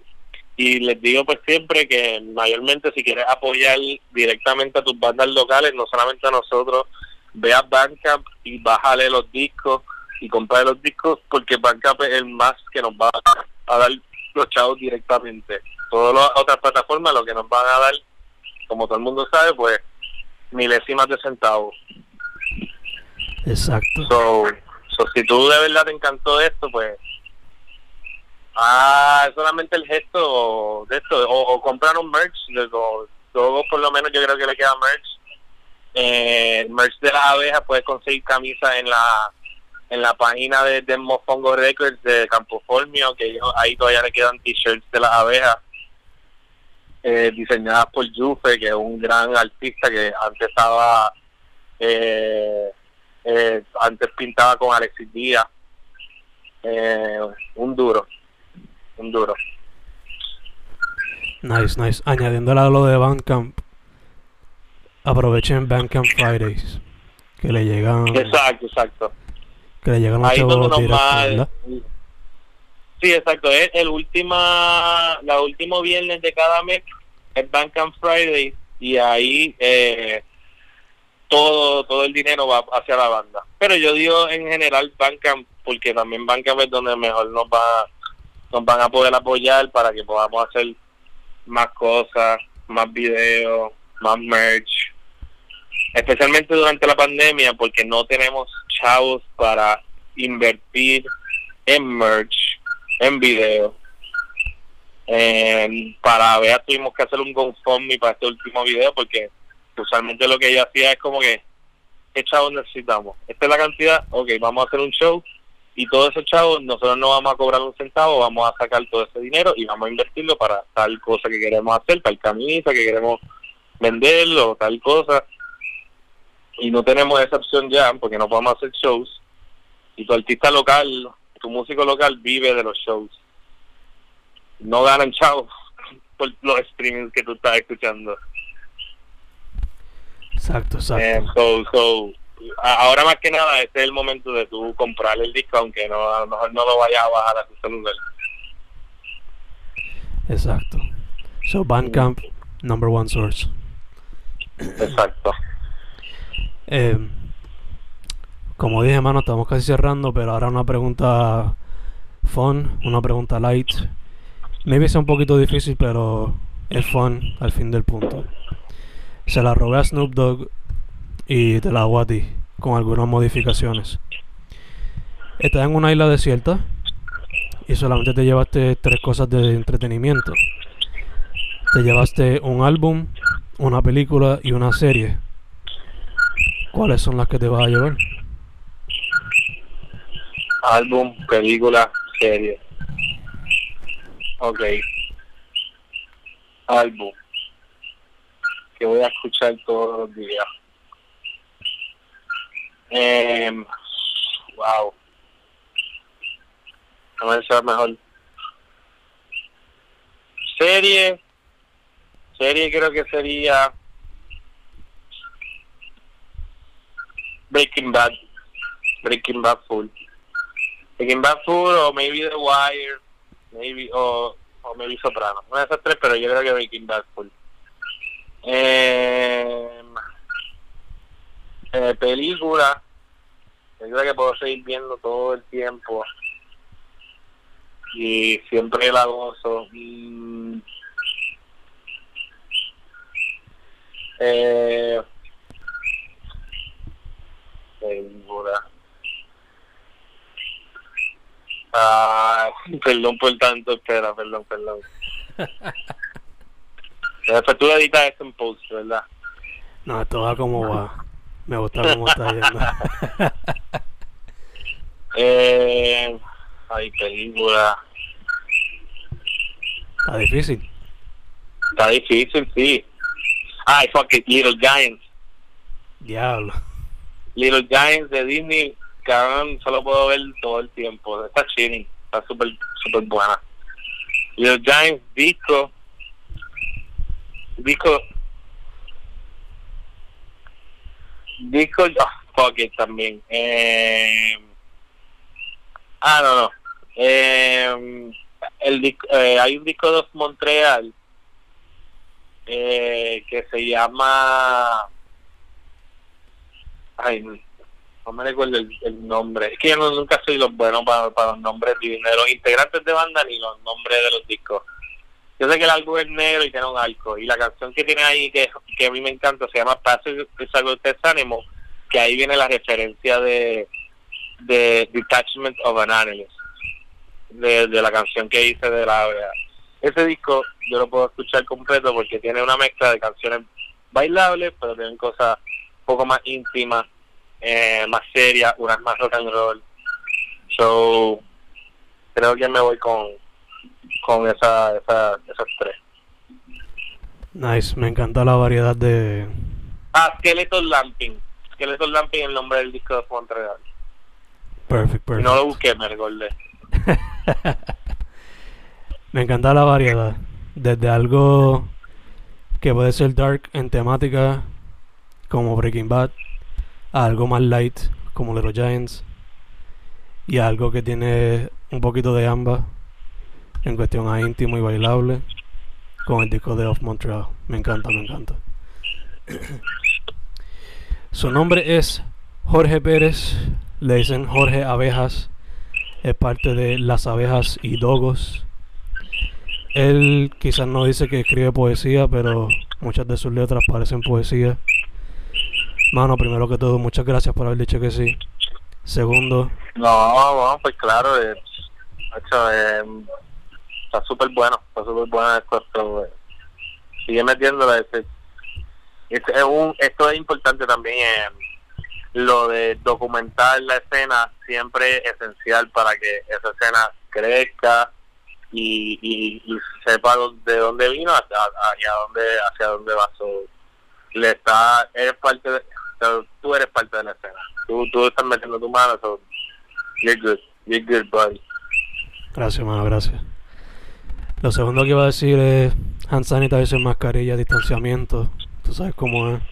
Y les digo pues siempre que mayormente si quieres apoyar directamente a tus bandas locales, no solamente a nosotros, ve a Bandcamp y bájale los discos y comprar los discos porque Bandcamp es el más que nos va a dar los chavos directamente. Todas las otras plataformas lo que nos van a dar, como todo el mundo sabe, pues milésimas de centavos. Exacto. So, so, si tú de verdad te encantó esto, pues ah, solamente el gesto de esto, o, comprar un merch, luego, luego por lo menos yo creo que le queda merch. Eh, merch de las abejas puedes conseguir camisas en la en la página de, de Mofongo Records de Campoformio, que ahí todavía le quedan t-shirts de las abejas, eh, diseñadas por Jufe, que es un gran artista que antes estaba, eh, eh, antes pintaba con Alexis Díaz, eh, un duro, un duro. Nice, nice. Añadiendo a lo de Bandcamp, aprovechen Bandcamp Fridays, que le llegan... Exacto, exacto que le llegan los chavos Sí, exacto. Es el última, la último viernes de cada mes es Bandcamp Friday y ahí eh, todo todo el dinero va hacia la banda. Pero yo digo en general Bandcamp porque también Bandcamp es donde mejor nos va nos van a poder apoyar para que podamos hacer más cosas, más videos, más merch, especialmente durante la pandemia porque no tenemos chavos para invertir en merch, en video. para ver, tuvimos que hacer un GoFundMe para este último video porque usualmente lo que ella hacía es como que, ¿qué chavos necesitamos? Esta es la cantidad, ok, vamos a hacer un show y todos esos chavos nosotros no vamos a cobrar un centavo, vamos a sacar todo ese dinero y vamos a invertirlo para tal cosa que queremos hacer, tal camisa que queremos venderlo, tal cosa y no tenemos esa opción ya porque no podemos hacer shows y tu artista local, tu músico local vive de los shows. No ganan chavos por los streamings que tú estás escuchando. Exacto, exacto. Eh, so, so, ahora más que nada este es el momento de tú comprar el disco aunque no, a lo mejor no lo vayas a bajar a tu celular. Exacto. So Bandcamp, number one source. Exacto. Eh, como dije, hermano, estamos casi cerrando, pero ahora una pregunta fun, una pregunta light. Maybe sea un poquito difícil, pero es fun al fin del punto. Se la robé a Snoop Dogg y te la hago a ti, con algunas modificaciones. Estás en una isla desierta y solamente te llevaste tres cosas de entretenimiento. Te llevaste un álbum, una película y una serie. ¿Cuáles son las que te vas a llevar? Álbum, película, serie. Ok. Álbum. Que voy a escuchar todos los días. Eh, wow. A ver si mejor. Serie. Serie creo que sería Breaking Bad. Breaking Bad full. Breaking Bad full o maybe The Wire, maybe o, o maybe Soprano. Una de esas tres, pero yo creo que Breaking Bad full. Eh, eh, película, película que puedo seguir viendo todo el tiempo y siempre la gozo. Mm. Eh, segura. Ah, perdón por tanto, espera, perdón, perdón. Después tú editas esto en post, ¿verdad? No, esto va como va. Me gusta cómo está yendo. eh, ay, película. Está difícil. Está difícil, sí. Ay, fuck it, Little Giants. Diablo. Little Giants de Disney, cabrón, solo puedo ver todo el tiempo. Está chilling, está súper, súper buena. Little Giants, disco, disco, disco, oh, fuck it, también. Eh, ah, no, no. Eh, el eh, hay un disco de Montreal eh, que se llama ay no me recuerdo el, el nombre. Es que yo no, nunca soy los buenos para, para los nombres ni de los integrantes de banda ni los nombres de los discos. Yo sé que el álbum es negro y tiene un arco y la canción que tiene ahí que, que a mí me encanta se llama Passage Test Animal que ahí viene la referencia de de Detachment of an Animal de, de la canción que hice de la ese disco yo lo puedo escuchar completo porque tiene una mezcla de canciones bailables pero tienen cosas poco más íntimas eh, más serias unas más rock and roll so creo que me voy con con esa, esa esas tres Nice, me encanta la variedad de... ah Skeleton Lamping Skeleton Lamping el nombre del disco de Montreal Perfect, perfect. no lo busqué me recordé me encanta la variedad. Desde algo que puede ser dark en temática, como Breaking Bad, algo más light, como Little Giants, y algo que tiene un poquito de ambas, en cuestión a íntimo y bailable, con el disco de Off Montreal. Me encanta, me encanta. Su nombre es Jorge Pérez, le dicen Jorge Abejas es parte de Las Abejas y Dogos. Él quizás no dice que escribe poesía, pero muchas de sus letras parecen poesía. Mano, primero que todo, muchas gracias por haber dicho que sí. Segundo. No, pues claro, eh, hecho, eh, está súper bueno, está súper bueno esto. Eh. Sigue metiéndole. Este, este, es un, esto es importante también. Eh, lo de documentar la escena siempre es esencial para que esa escena crezca y, y, sepa de dónde vino hacia, hacia dónde hacia dónde va le está eres parte tú eres parte de la escena tú, tú estás metiendo tu mano so you're good you're good buddy gracias mano gracias lo segundo que iba a decir es hand sanitizer mascarilla distanciamiento tú sabes cómo es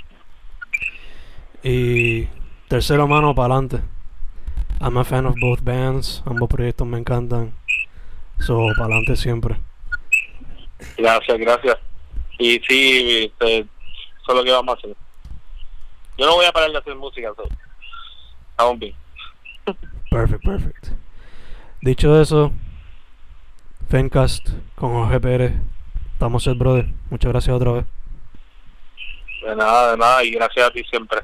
y tercero mano para adelante. I'm a fan of both bands. Ambos proyectos me encantan. So, para adelante siempre. Gracias, gracias. Y sí, este, eso es lo que vamos a hacer. Yo no voy a parar de hacer música, so. Aún bien. Perfect, perfect. Dicho eso, Fencast con Jorge Pérez. Estamos el brother. Muchas gracias otra vez. De nada, de nada, y gracias a ti siempre.